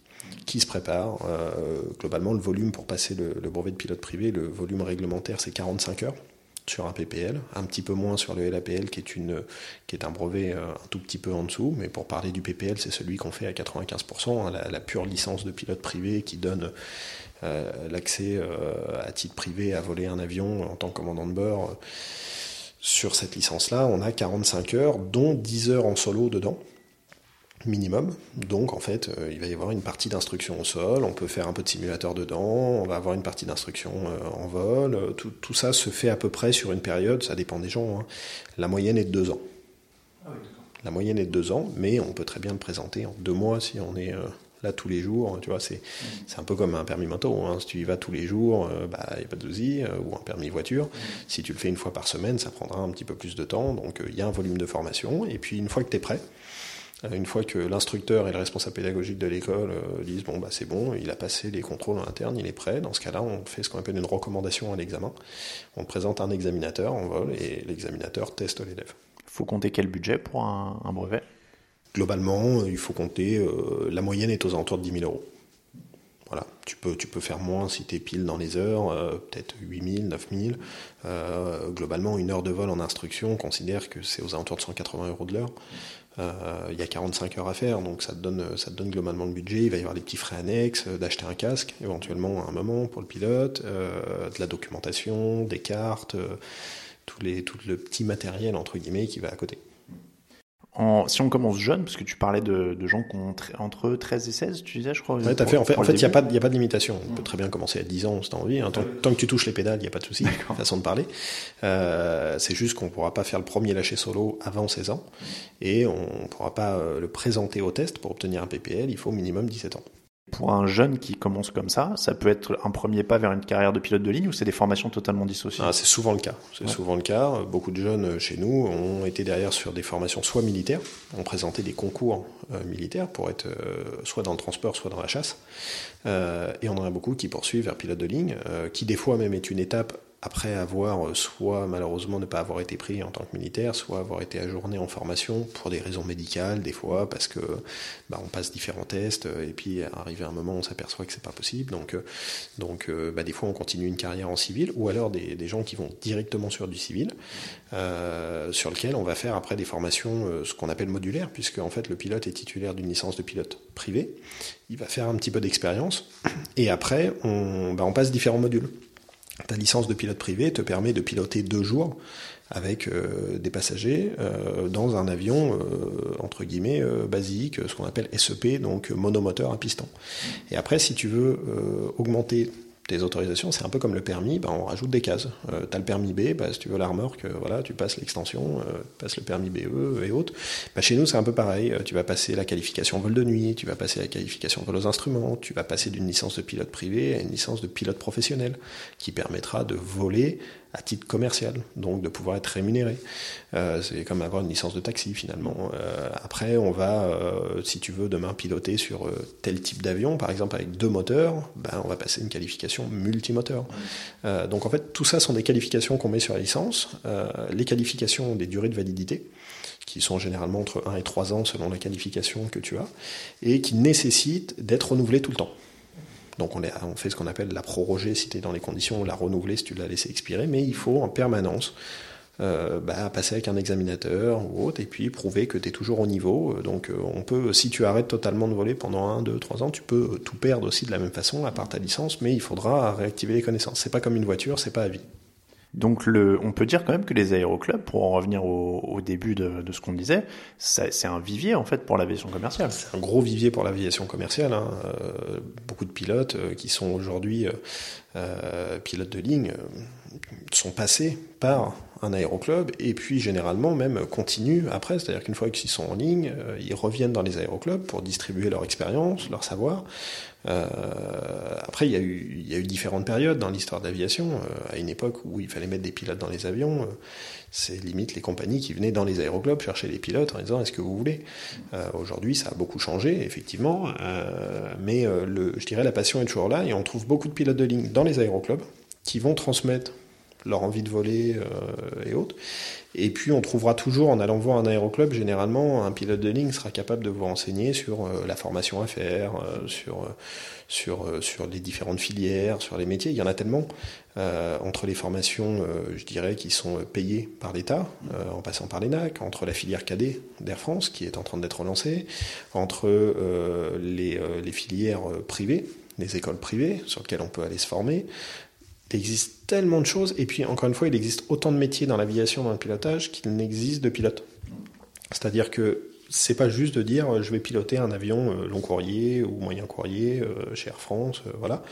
qui se prépare. Euh, globalement, le volume pour passer le, brevet de pilote privé, le volume réglementaire, c'est 45 heures sur un PPL, un petit peu moins sur le LAPL qui est, une, qui est un brevet euh, un tout petit peu en dessous, mais pour parler du PPL, c'est celui qu'on fait à 95%, hein, la, pure licence de pilote privé qui donne l'accès euh, à titre privé à voler un avion en tant que commandant de bord. Sur cette licence-là, on a 45 heures, dont 10 heures en solo dedans minimum. Donc en fait, euh, il va y avoir une partie d'instruction au sol, on peut faire un peu de simulateur dedans, on va avoir une partie d'instruction euh, en vol. Tout, tout, ça se fait à peu près sur une période, ça dépend des gens. Hein. La moyenne est de deux ans. Ah oui, La moyenne est de deux ans, mais on peut très bien le présenter en deux mois si on est là tous les jours. Tu vois, c'est un peu comme un permis moto. Hein. Si tu y vas tous les jours, bah il y a pas de souci. ou un permis voiture. Si tu le fais une fois par semaine, ça prendra un petit peu plus de temps. Donc il y a un volume de formation. Et puis une fois que tu es prêt, une fois que l'instructeur et le responsable pédagogique de l'école euh, disent bon bah c'est bon, il a passé les contrôles en interne, il est prêt. Dans ce cas-là, on fait ce qu'on appelle une recommandation à l'examen. On présente un examinateur en vol et l'examinateur teste l'élève. Faut compter quel budget pour un, brevet? Globalement, il faut compter. Euh, la moyenne est aux alentours de 10 000 euros. Voilà, tu peux, faire moins si tu es pile dans les heures, euh, peut-être 8000, 9000. Euh, globalement, une heure de vol en instruction, on considère que c'est aux alentours de 180 euros de l'heure. Euh, il y a 45 heures à faire, donc ça te, donne, globalement le budget. Il va y avoir des petits frais annexes, euh, d'acheter un casque éventuellement à un moment pour le pilote, euh, de la documentation, des cartes, tout, tout le petit matériel entre guillemets qui va à côté si on commence jeune, parce que tu parlais de, gens qui ont entre 13 et 16, tu disais, je crois. Oui, fait. En fait, il n'y a, pas, a pas de limitation. On peut très bien commencer à 10 ans si tu as envie. Hein. Tant, que tu touches les pédales, il n'y a pas de souci. Façon de parler. Euh, c'est juste qu'on ne pourra pas faire le premier lâcher solo avant 16 ans. Et on ne pourra pas euh, le présenter au test pour obtenir un PPL. Il faut au minimum 17 ans. Pour un jeune qui commence comme ça, ça peut être un premier pas vers une carrière de pilote de ligne ou c'est des formations totalement dissociées? Ah, C'est souvent le cas. C'est souvent le cas. Beaucoup de jeunes chez nous ont été derrière sur des formations soit militaires, ont présenté des concours euh, militaires pour être euh, soit dans le transport, soit dans la chasse. Euh, et on en a beaucoup qui poursuivent vers pilote de ligne, qui des fois même est une étape après avoir euh, soit malheureusement ne pas avoir été pris en tant que militaire, soit avoir été ajourné en formation pour des raisons médicales, des fois parce que bah, on passe différents tests euh, et puis arrivé à un moment on s'aperçoit que c'est pas possible. Donc, euh, donc bah, des fois on continue une carrière en civil, ou alors des, des gens qui vont directement sur du civil, sur lequel on va faire après des formations, ce qu'on appelle modulaires, puisque en fait le pilote est titulaire d'une licence de pilote privé. Il va faire un petit peu d'expérience et après on, bah, on passe différents modules. Ta licence de pilote privé te permet de piloter deux jours avec euh, des passagers euh, dans un avion euh, entre guillemets basique, ce qu'on appelle SEP, donc monomoteur à piston. Et après, si tu veux augmenter tes autorisations, c'est un peu comme le permis, ben, on rajoute des cases. Euh, tu as le permis B, ben, si tu veux la remorque, voilà, tu passes l'extension, euh, passes le permis BE et autres. Ben, chez nous, c'est un peu pareil. Euh, tu vas passer la qualification vol de nuit, tu vas passer la qualification vol aux instruments, tu vas passer d'une licence de pilote privé à une licence de pilote professionnel, qui permettra de voler à titre commercial, donc de pouvoir être rémunéré. Euh, c'est comme avoir une licence de taxi finalement. Euh, après, on va, euh, si tu veux, demain piloter sur tel type d'avion, par exemple avec deux moteurs, ben, on va passer une qualification multimoteur. donc en fait, tout ça sont des qualifications qu'on met sur la licence. les qualifications des durées de validité qui sont généralement entre 1 et 3 ans selon la qualification que tu as, et qui nécessitent d'être renouvelées tout le temps. Donc on, fait ce qu'on appelle la proroger si tu es dans les conditions, la renouveler si tu l'as laissé expirer, mais il faut en permanence euh, bah, passer avec un examinateur ou autre et puis prouver que tu es toujours au niveau. Euh, donc euh, on peut, si tu arrêtes totalement de voler pendant 1, 2, 3 ans, tu peux tout perdre aussi de la même façon à part ta licence, mais il faudra réactiver les connaissances. C'est pas comme une voiture, c'est pas à vie. Donc le, on peut dire quand même que les aéroclubs, pour en revenir au, début de, ce qu'on disait, c'est un vivier en fait pour l'aviation commerciale. C'est un gros vivier pour l'aviation commerciale. Hein. Euh, beaucoup de pilotes euh, qui sont aujourd'hui euh, pilotes de ligne sont passés par un aéroclub et puis généralement même continuent après, c'est-à-dire qu'une fois qu'ils sont en ligne, ils reviennent dans les aéroclubs pour distribuer leur expérience, leur savoir. Euh, après, il y, a eu, différentes périodes dans l'histoire de l'aviation. Euh, à une époque où il fallait mettre des pilotes dans les avions, euh, c'est limite les compagnies qui venaient dans les aéroclubs chercher les pilotes en disant est-ce que vous voulez? Aujourd'hui, ça a beaucoup changé, effectivement, mais je dirais la passion est toujours là et on trouve beaucoup de pilotes de ligne dans les aéroclubs qui vont transmettre leur envie de voler et autres. Et puis on trouvera toujours, en allant voir un aéroclub, généralement, un pilote de ligne sera capable de vous renseigner sur euh, la formation à faire, euh, sur, euh, sur, sur les différentes filières, sur les métiers. Il y en a tellement, entre les formations, je dirais, qui sont payées par l'État, en passant par l'ENAC, entre la filière cadet d'Air France, qui est en train d'être relancée, entre les, les filières privées, les écoles privées sur lesquelles on peut aller se former, il existe tellement de choses, et puis encore une fois, il existe autant de métiers dans l'aviation, dans le pilotage, qu'il n'existe de pilotes. C'est-à-dire que c'est pas juste de dire je vais piloter un avion long courrier ou moyen courrier chez Air France, voilà.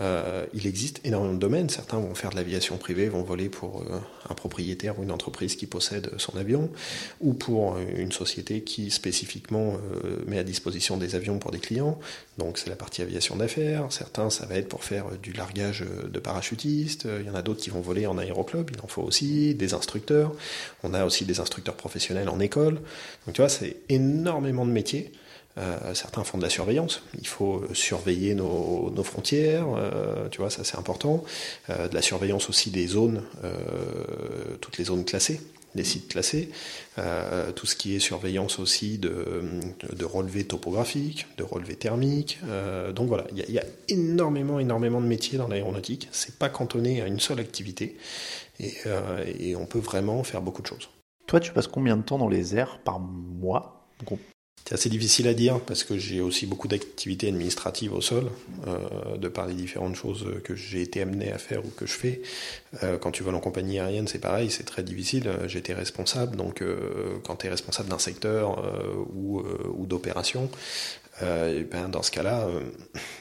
Euh, il existe énormément de domaines. Certains vont faire de l'aviation privée, vont voler pour euh, un propriétaire ou une entreprise qui possède son avion, ou pour une société qui spécifiquement euh, met à disposition des avions pour des clients. Donc c'est la partie aviation d'affaires. Certains, ça va être pour faire du largage de parachutistes. Il y en a d'autres qui vont voler en aéroclub. Il en faut aussi des instructeurs. On a aussi des instructeurs professionnels en école. Donc tu vois, c'est énormément de métiers. Euh, certains font de la surveillance. Il faut surveiller nos, frontières, euh, tu vois, ça c'est important. Euh, de la surveillance aussi des zones, toutes les zones classées, les sites classés. Tout ce qui est surveillance aussi de, relevés topographiques, de relevés thermiques. donc voilà, il y, a, il y, a énormément, énormément de métiers dans l'aéronautique. C'est pas cantonné à une seule activité et, et on peut vraiment faire beaucoup de choses. Toi, tu passes combien de temps dans les airs par mois c'est assez difficile à dire parce que j'ai aussi beaucoup d'activités administratives au sol, euh, de par les différentes choses que j'ai été amené à faire ou que je fais. Euh, quand tu voles en compagnie aérienne, c'est pareil, c'est très difficile. J'étais responsable, donc euh, quand tu es responsable d'un secteur euh, ou, euh, ou d'opération, euh, ben dans ce cas-là, euh,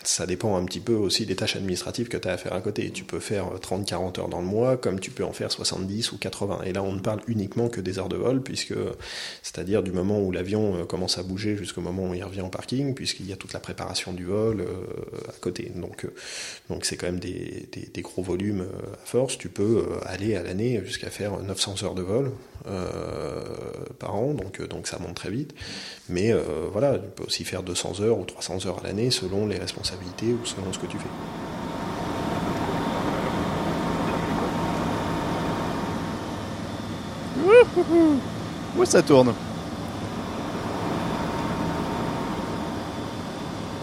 ça dépend un petit peu aussi des tâches administratives que tu as à faire à côté. Tu peux faire 30-40 heures dans le mois, comme tu peux en faire 70 ou 80. Et là, on ne parle uniquement que des heures de vol, puisque c'est-à-dire du moment où l'avion euh, commence à bouger jusqu'au moment où il revient en parking, puisqu'il y a toute la préparation du vol euh, à côté. Donc, euh, c'est quand même des, gros volumes à force. Tu peux aller à l'année jusqu'à faire 900 heures de vol par an, donc, donc ça monte très vite. Mais voilà, tu peux aussi faire 200 heures ou 300 heures à l'année selon les responsabilités ou selon ce que tu fais. Où ça tourne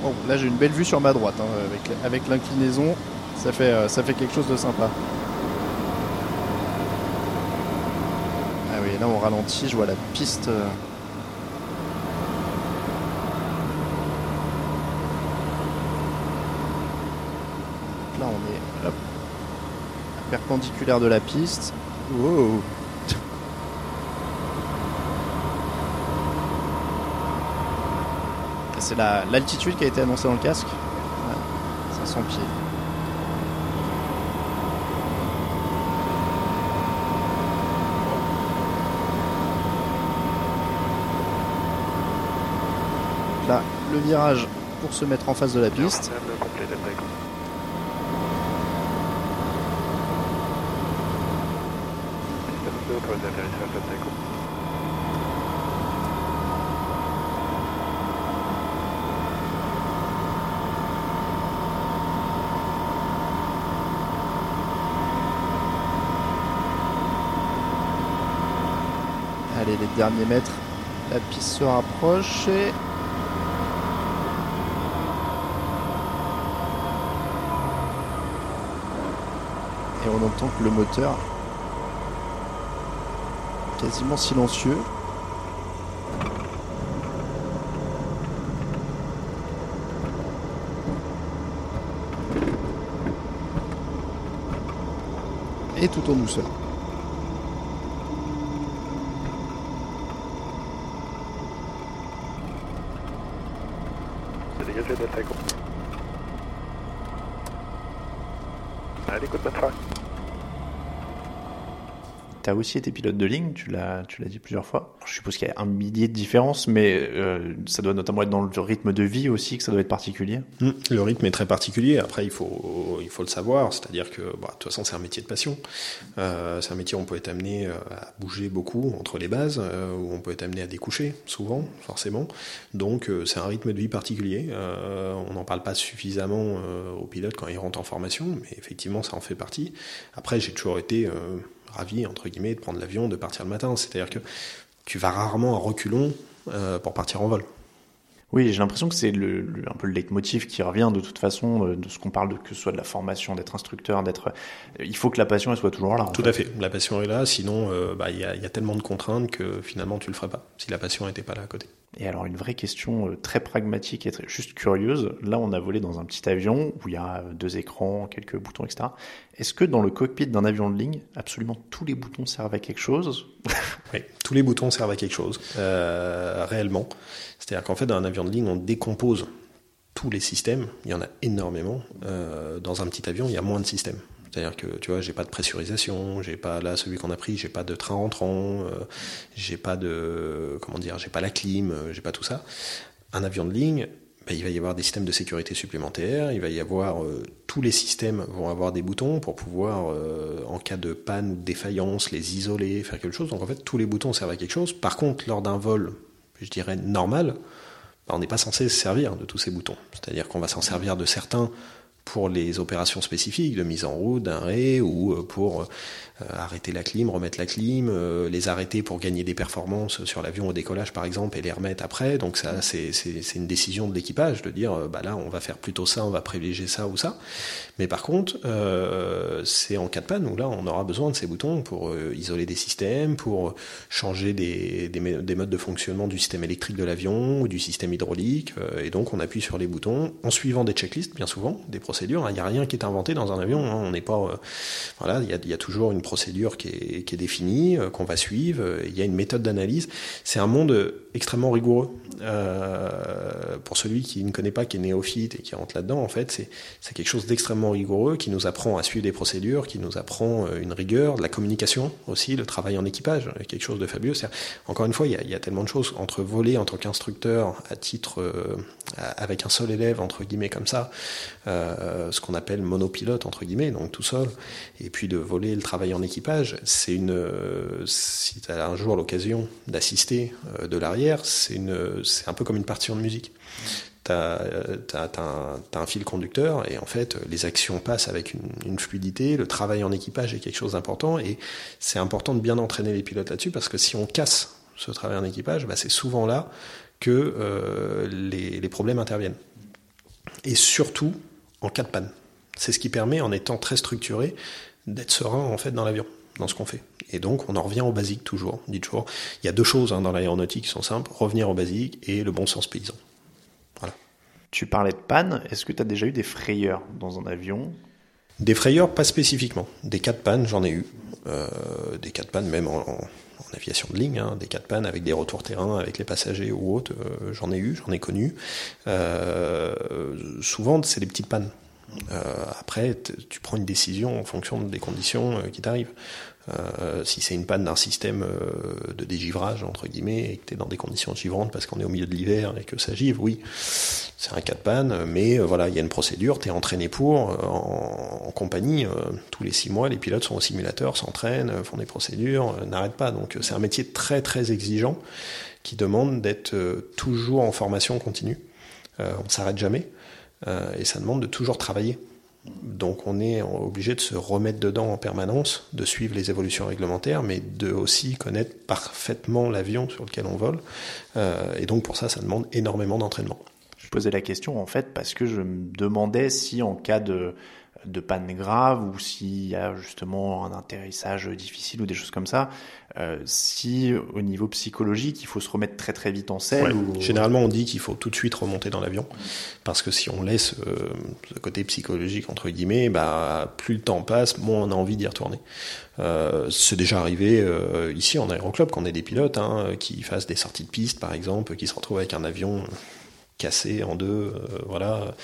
Bon, là j'ai une belle vue sur ma droite, hein, avec, avec l'inclinaison, ça fait, euh, ça fait quelque chose de sympa. Ah oui, là on ralentit, je vois la piste. Euh là on est hop, perpendiculaire de la piste. Wow. C'est l'altitude qui a été annoncée dans le casque. Ouais, 500 pieds. Là, le virage pour se mettre en face de la piste. Allez, les derniers mètres, la piste se rapproche et... Et on entend que le moteur quasiment silencieux. Et tout en douceur. Allez, écoute. As aussi été pilote de ligne, tu l'as, dit plusieurs fois. Je suppose qu'il y a un millier de différences, mais euh, ça doit notamment être dans le rythme de vie aussi que ça doit être particulier. Mmh, le rythme est très particulier. Après, il faut, il faut le savoir. C'est-à-dire que, bah, de toute façon, c'est un métier de passion. Euh, c'est un métier où on peut être amené à bouger beaucoup entre les bases, euh, où on peut être amené à découcher, souvent, forcément. Donc, euh, c'est un rythme de vie particulier. Euh, on n'en parle pas suffisamment aux pilotes quand ils rentrent en formation, mais effectivement, ça en fait partie. Après, j'ai toujours été ravi, entre guillemets, de prendre l'avion, de partir le matin. C'est-à-dire que tu vas rarement à reculons euh, pour partir en vol. Oui, j'ai l'impression que c'est le, le, un peu le leitmotiv qui revient de toute façon de, ce qu'on parle, de, que ce soit de la formation, d'être instructeur, d'être. Il faut que la passion elle soit toujours là. Tout fait. à fait, la passion est là. Sinon, il euh, bah, y, a, y a tellement de contraintes que finalement tu le ferais pas si la passion n'était pas là à côté. Et alors une vraie question euh, très pragmatique et juste curieuse, là on a volé dans un petit avion où il y a deux écrans, quelques boutons, etc. Est-ce que dans le cockpit d'un avion de ligne, absolument tous les boutons servent à quelque chose <laughs> Oui, tous les boutons servent à quelque chose, euh, réellement. C'est-à-dire qu'en fait dans un avion de ligne on décompose tous les systèmes, il y en a énormément. Euh, dans un petit avion il y a moins de systèmes. C'est-à-dire que tu vois, j'ai pas de pressurisation, j'ai pas là celui qu'on a pris, j'ai pas de train entrant, euh, j'ai pas de comment dire, j'ai pas la clim, euh, j'ai pas tout ça. Un avion de ligne, ben, il va y avoir des systèmes de sécurité supplémentaires, il va y avoir euh, tous les systèmes vont avoir des boutons pour pouvoir euh, en cas de panne ou défaillance les isoler, faire quelque chose. Donc en fait tous les boutons servent à quelque chose. Par contre lors d'un vol, je dirais normal, ben, on n'est pas censé se servir de tous ces boutons. C'est-à-dire qu'on va s'en servir de certains pour les opérations spécifiques de mise en route d'un ré ou euh, pour euh, arrêter la clim, remettre la clim, euh, les arrêter pour gagner des performances sur l'avion au décollage par exemple et les remettre après. Donc ça c'est une décision de l'équipage de dire bah là on va faire plutôt ça, on va privilégier ça ou ça. Mais par contre euh, c'est en cas de panne où là on aura besoin de ces boutons pour isoler des systèmes, pour changer des, des, des, modes de fonctionnement du système électrique de l'avion ou du système hydraulique. et donc on appuie sur les boutons en suivant des checklists bien souvent, des procédures. Il n'y a rien qui est inventé dans un avion. Hein. On n'est pas voilà, il y a, y a toujours une procédure qui est, qui est définie, euh, qu'on va suivre. Il y a une méthode d'analyse. C'est un monde extrêmement rigoureux. Euh, pour celui qui ne connaît pas, qui est néophyte et qui rentre là-dedans, en fait, c'est quelque chose d'extrêmement rigoureux qui nous apprend à suivre des procédures, qui nous apprend euh, une rigueur, de la communication aussi, le travail en équipage, quelque chose de fabuleux. Encore une fois, il y, a, il y, a, tellement de choses entre voler en tant qu'instructeur à titre euh, avec un seul élève entre guillemets comme ça, euh, ce qu'on appelle monopilote entre guillemets, donc tout seul, et puis de voler le travail en équipage, c'est une. Euh, si tu as un jour l'occasion d'assister euh, de l'arrière, c'est un peu comme une partition de musique. Tu as, as, un fil conducteur et en fait les actions passent avec une, une fluidité, le travail en équipage est quelque chose d'important et c'est important de bien entraîner les pilotes là-dessus parce que si on casse ce travail en équipage, bah c'est souvent là que euh, les, les, problèmes interviennent. Et surtout en cas de panne. C'est ce qui permet, en étant très structuré, d'être serein en fait dans l'avion, dans ce qu'on fait. Et donc on en revient au basique toujours, dit toujours. Il y a deux choses hein, dans l'aéronautique qui sont simples, revenir au basique et le bon sens paysan. Voilà. Tu parlais de panne, est-ce que tu as déjà eu des frayeurs dans un avion? Des frayeurs, pas spécifiquement. Des cas de panne, j'en ai eu. Euh, des cas de panne même en, en en aviation de ligne, hein, des cas de panne avec des retours terrain, avec les passagers ou autres, euh, j'en ai eu, j'en ai connu. Euh, souvent, c'est des petites pannes. Euh, après, tu prends une décision en fonction des conditions qui t'arrivent. Euh, si c'est une panne d'un système euh, de dégivrage, entre guillemets, et que tu es dans des conditions givrantes parce qu'on est au milieu de l'hiver et que ça givre, oui, c'est un cas de panne, mais euh, voilà, il y a une procédure, tu es entraîné pour, en, en, compagnie, tous les six mois, les pilotes sont au simulateur, s'entraînent, font des procédures, n'arrêtent pas. Donc c'est un métier très très exigeant qui demande d'être toujours en formation continue. on ne s'arrête jamais, et ça demande de toujours travailler. Donc on est obligé de se remettre dedans en permanence, de suivre les évolutions réglementaires, mais de aussi connaître parfaitement l'avion sur lequel on vole. Euh, et donc pour ça, ça demande énormément d'entraînement. Je posais la question en fait parce que je me demandais si en cas de de panne grave ou s'il y a justement un atterrissage difficile ou des choses comme ça, euh, si au niveau psychologique il faut se remettre très très vite en selle. Ouais. Ou... Généralement on dit qu'il faut tout de suite remonter dans l'avion parce que si on laisse euh, ce côté psychologique entre guillemets, bah, plus le temps passe, moins on a envie d'y retourner. Euh, c'est déjà arrivé euh, ici en aéroclub qu'on ait des pilotes hein, qui fassent des sorties de piste par exemple, qui se retrouvent avec un avion cassé en deux, euh, voilà,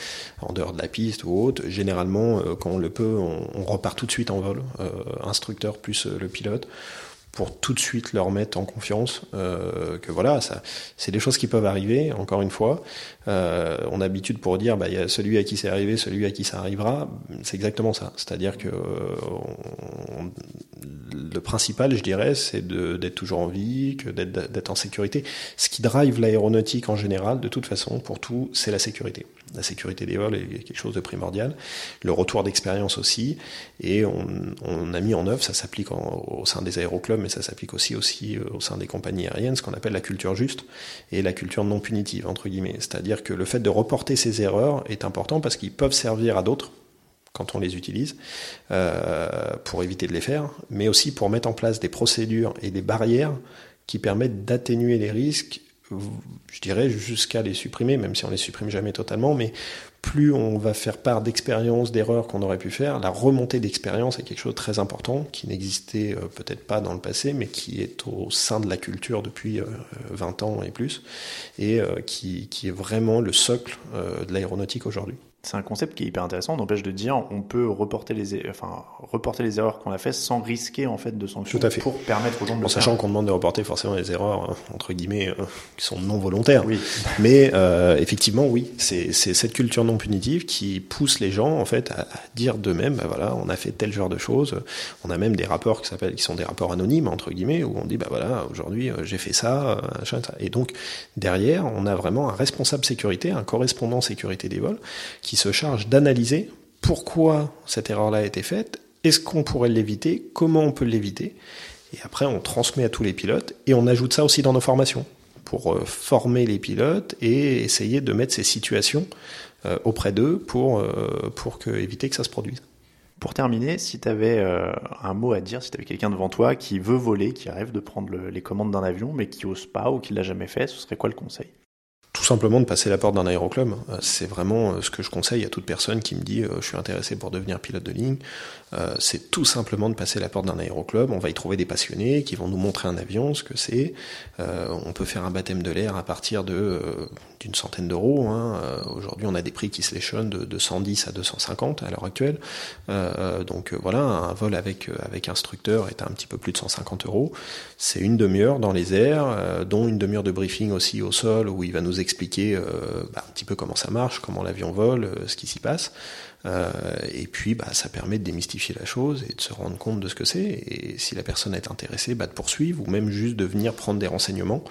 en dehors de la piste ou autre. Généralement, euh, quand on le peut, on, on, repart tout de suite en vol, euh, instructeur plus le pilote, pour tout de suite leur mettre en confiance euh, que voilà, ça, c'est des choses qui peuvent arriver. Encore une fois, euh, on a l'habitude pour dire, bah il y a celui à qui c'est arrivé, celui à qui ça arrivera. C'est exactement ça. C'est-à-dire que on, le principal, je dirais, c'est d'être toujours en vie, que d'être en sécurité. Ce qui drive l'aéronautique en général, de toute façon, pour tout, c'est la sécurité. La sécurité des vols est quelque chose de primordial. Le retour d'expérience aussi. Et on, a mis en œuvre, ça s'applique au sein des aéroclubs, mais ça s'applique aussi, aussi au sein des compagnies aériennes, ce qu'on appelle la culture juste et la culture non punitive, entre guillemets. C'est-à-dire que le fait de reporter ces erreurs est important parce qu'ils peuvent servir à d'autres quand on les utilise, euh, pour éviter de les faire, mais aussi pour mettre en place des procédures et des barrières qui permettent d'atténuer les risques je dirais jusqu'à les supprimer, même si on les supprime jamais totalement, mais plus on va faire part d'expériences, d'erreurs qu'on aurait pu faire, la remontée d'expérience est quelque chose de très important qui n'existait euh, peut-être pas dans le passé, mais qui est au sein de la culture depuis 20 ans et plus, et qui, qui est vraiment le socle de l'aéronautique aujourd'hui c'est un concept qui est hyper intéressant. N'empêche de dire, on peut reporter les, enfin, reporter les erreurs qu'on a fait sans risquer en fait de sanctions Tout à fait. pour permettre aux gens de en sachant qu'on demande de reporter forcément les erreurs hein, entre guillemets euh, qui sont non volontaires. Oui. Mais euh, effectivement, oui, c'est cette culture non punitive qui pousse les gens en fait à, à dire d'eux-mêmes, bah voilà, on a fait tel genre de choses. On a même des rapports qui s'appellent, qui sont des rapports anonymes entre guillemets, où on dit bah voilà, aujourd'hui euh, j'ai fait ça, euh, et donc derrière, on a vraiment un responsable sécurité, un correspondant sécurité des vols qui se charge d'analyser pourquoi cette erreur-là a été faite, est-ce qu'on pourrait l'éviter, comment on peut l'éviter, et après on transmet à tous les pilotes, et on ajoute ça aussi dans nos formations, pour euh, former les pilotes et essayer de mettre ces situations euh, auprès d'eux pour, euh, pour que, éviter que ça se produise. Pour terminer, si tu avais un mot à dire, si tu avais quelqu'un devant toi qui veut voler, qui rêve de prendre les commandes d'un avion, mais qui ose pas ou qui l'a jamais fait, ce serait quoi le conseil? Tout simplement de passer la porte d'un aéroclub. Euh, c'est vraiment euh, ce que je conseille à toute personne qui me dit euh, je suis intéressé pour devenir pilote de ligne. c'est tout simplement de passer la porte d'un aéroclub. On va y trouver des passionnés qui vont nous montrer un avion, ce que c'est. on peut faire un baptême de l'air à partir de d'une centaine d'euros. Hein. Aujourd'hui, on a des prix qui se léchonnent de, 110 à 250 à l'heure actuelle. donc voilà, un vol avec avec instructeur est un petit peu plus de 150 euros. C'est une demi-heure dans les airs, dont une demi-heure de briefing aussi au sol où il va nous expliquer euh, bah, un petit peu comment ça marche, comment l'avion vole, euh, ce qui s'y passe. Euh, et puis, bah, ça permet de démystifier la chose et de se rendre compte de ce que c'est. Et si la personne est intéressée, bah, de poursuivre ou même juste de venir prendre des renseignements,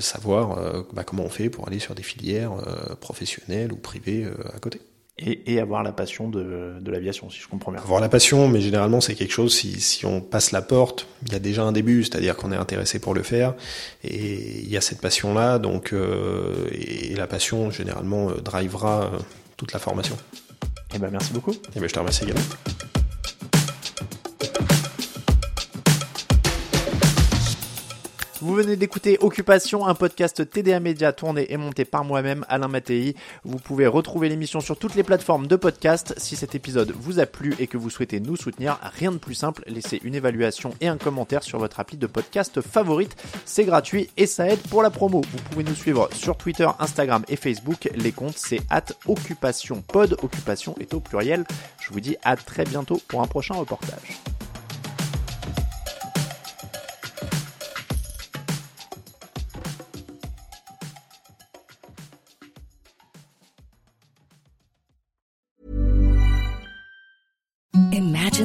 savoir comment on fait pour aller sur des filières professionnelles ou privées à côté. Et, et, avoir la passion de, de l'aviation, si je comprends bien. Avoir la passion, mais généralement c'est quelque chose, si, si on passe la porte, il y a déjà un début, c'est-à-dire qu'on est intéressé pour le faire, et il y a cette passion-là, donc euh, et, la passion généralement euh, drivera euh, toute la formation. Eh ben merci beaucoup. Et eh ben je te remercie également. Vous venez d'écouter Occupation, un podcast TDA Média tourné et monté par moi-même, Alain Mattei. Vous pouvez retrouver l'émission sur toutes les plateformes de podcast. Si cet épisode vous a plu et que vous souhaitez nous soutenir, rien de plus simple, laissez une évaluation et un commentaire sur votre appli de podcast favorite. C'est gratuit et ça aide pour la promo. Vous pouvez nous suivre sur Twitter, Instagram et Facebook. Les comptes, c'est at Occupation Pod. Occupation est au pluriel. Je vous dis à très bientôt pour un prochain reportage.